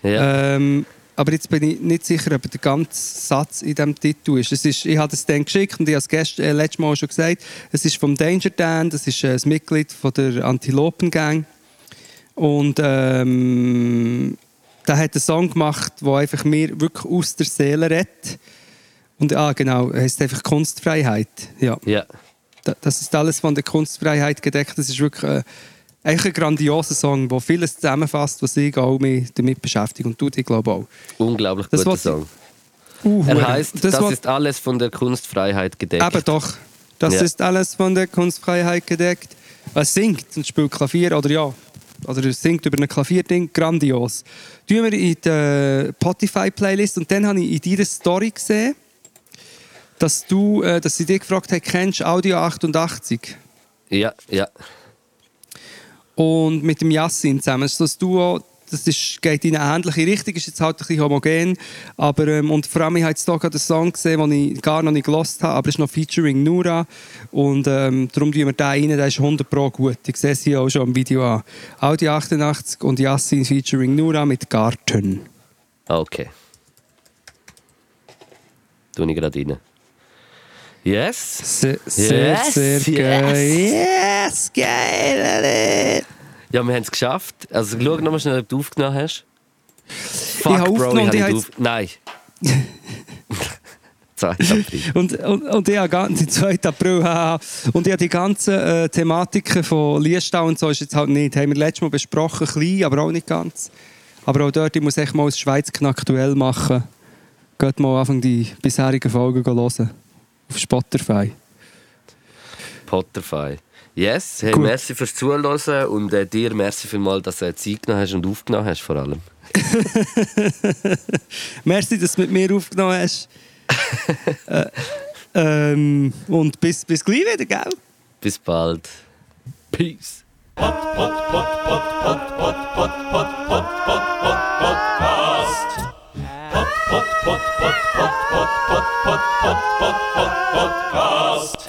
Ja. Ähm, aber jetzt bin ich nicht sicher, ob der ganze Satz in diesem Titel ist. Es ist ich habe es dann geschickt und ich habe es gest, äh, letztes Mal schon gesagt. Es ist vom Danger Dan, das ist äh, ein Mitglied von der Antilopen Gang. Und ähm, der hat einen Song gemacht, der einfach mir wirklich aus der Seele redet. Und ah, genau, er heißt einfach Kunstfreiheit. Ja. Da- Das ist alles von der Kunstfreiheit gedeckt. Das ist wirklich äh, eigentlich ein grandioser Song, der vieles zusammenfasst, was ich auch mich damit beschäftige. Und du, ich glaube auch. Unglaublich Das guter Song. Uh, Er heißt, das, war- ist alles von der Kunstfreiheit gedeckt. Eben doch. Das Ja. ist alles von der Kunstfreiheit gedeckt. Er singt und spielt Klavier, oder ja. Oder er singt über ein Klavierding, grandios. Tun wir in die Spotify-Playlist und dann habe ich in deiner Story gesehen, dass du, äh, dass sie dich gefragt hat, kennst du Audio 88? Ja, ja. Und mit dem Yassin zusammen. Das ist so ein Duo, das ist, geht in eine ähnliche Richtung, ist jetzt halt ein bisschen homogen. Aber, ähm, und vor allem, ich habe jetzt hier gerade einen Song gesehen, den ich gar noch nicht gelost habe, aber es ist noch featuring Nura. Und ähm, darum tun wir den rein, der ist 100 Pro gut. Ich sehe es hier auch schon im Video an. Audi 88 und Yassin featuring Nura mit Garten. Okay. Tue ich gerade rein. Yes. Sehr, sehr, Yes, sehr yes. geil. Yes, geil. Ja, wir haben es geschafft. Also schau nochmal schnell, ob du aufgenommen hast. Fuck, habe aufgenommen und ich ich habe nicht auf... Nein. 2. April. Und, und, und ich habe die 2. April, haha. und ich habe die ganzen äh, Thematiken von Liestau und so ist jetzt halt nicht. Haben wir letztes Mal besprochen, klein, aber auch nicht ganz. Aber auch dort, ich muss echt mal das Schweizken aktuell machen. Geht mal Anfang die bisherigen Folgen hören. Auf Spotify. Potterfy. Yes, hey, Gut. merci fürs Zuhören und äh, dir merci vielmals, dass du Zeit genommen hast und aufgenommen hast vor allem. Merci, dass du mit mir aufgenommen hast. äh, ähm, und bis, bis gleich wieder, gell? Bis bald. Peace. Pod, pod, pod, pod, pod, pod, pod, pod, pod, podcast.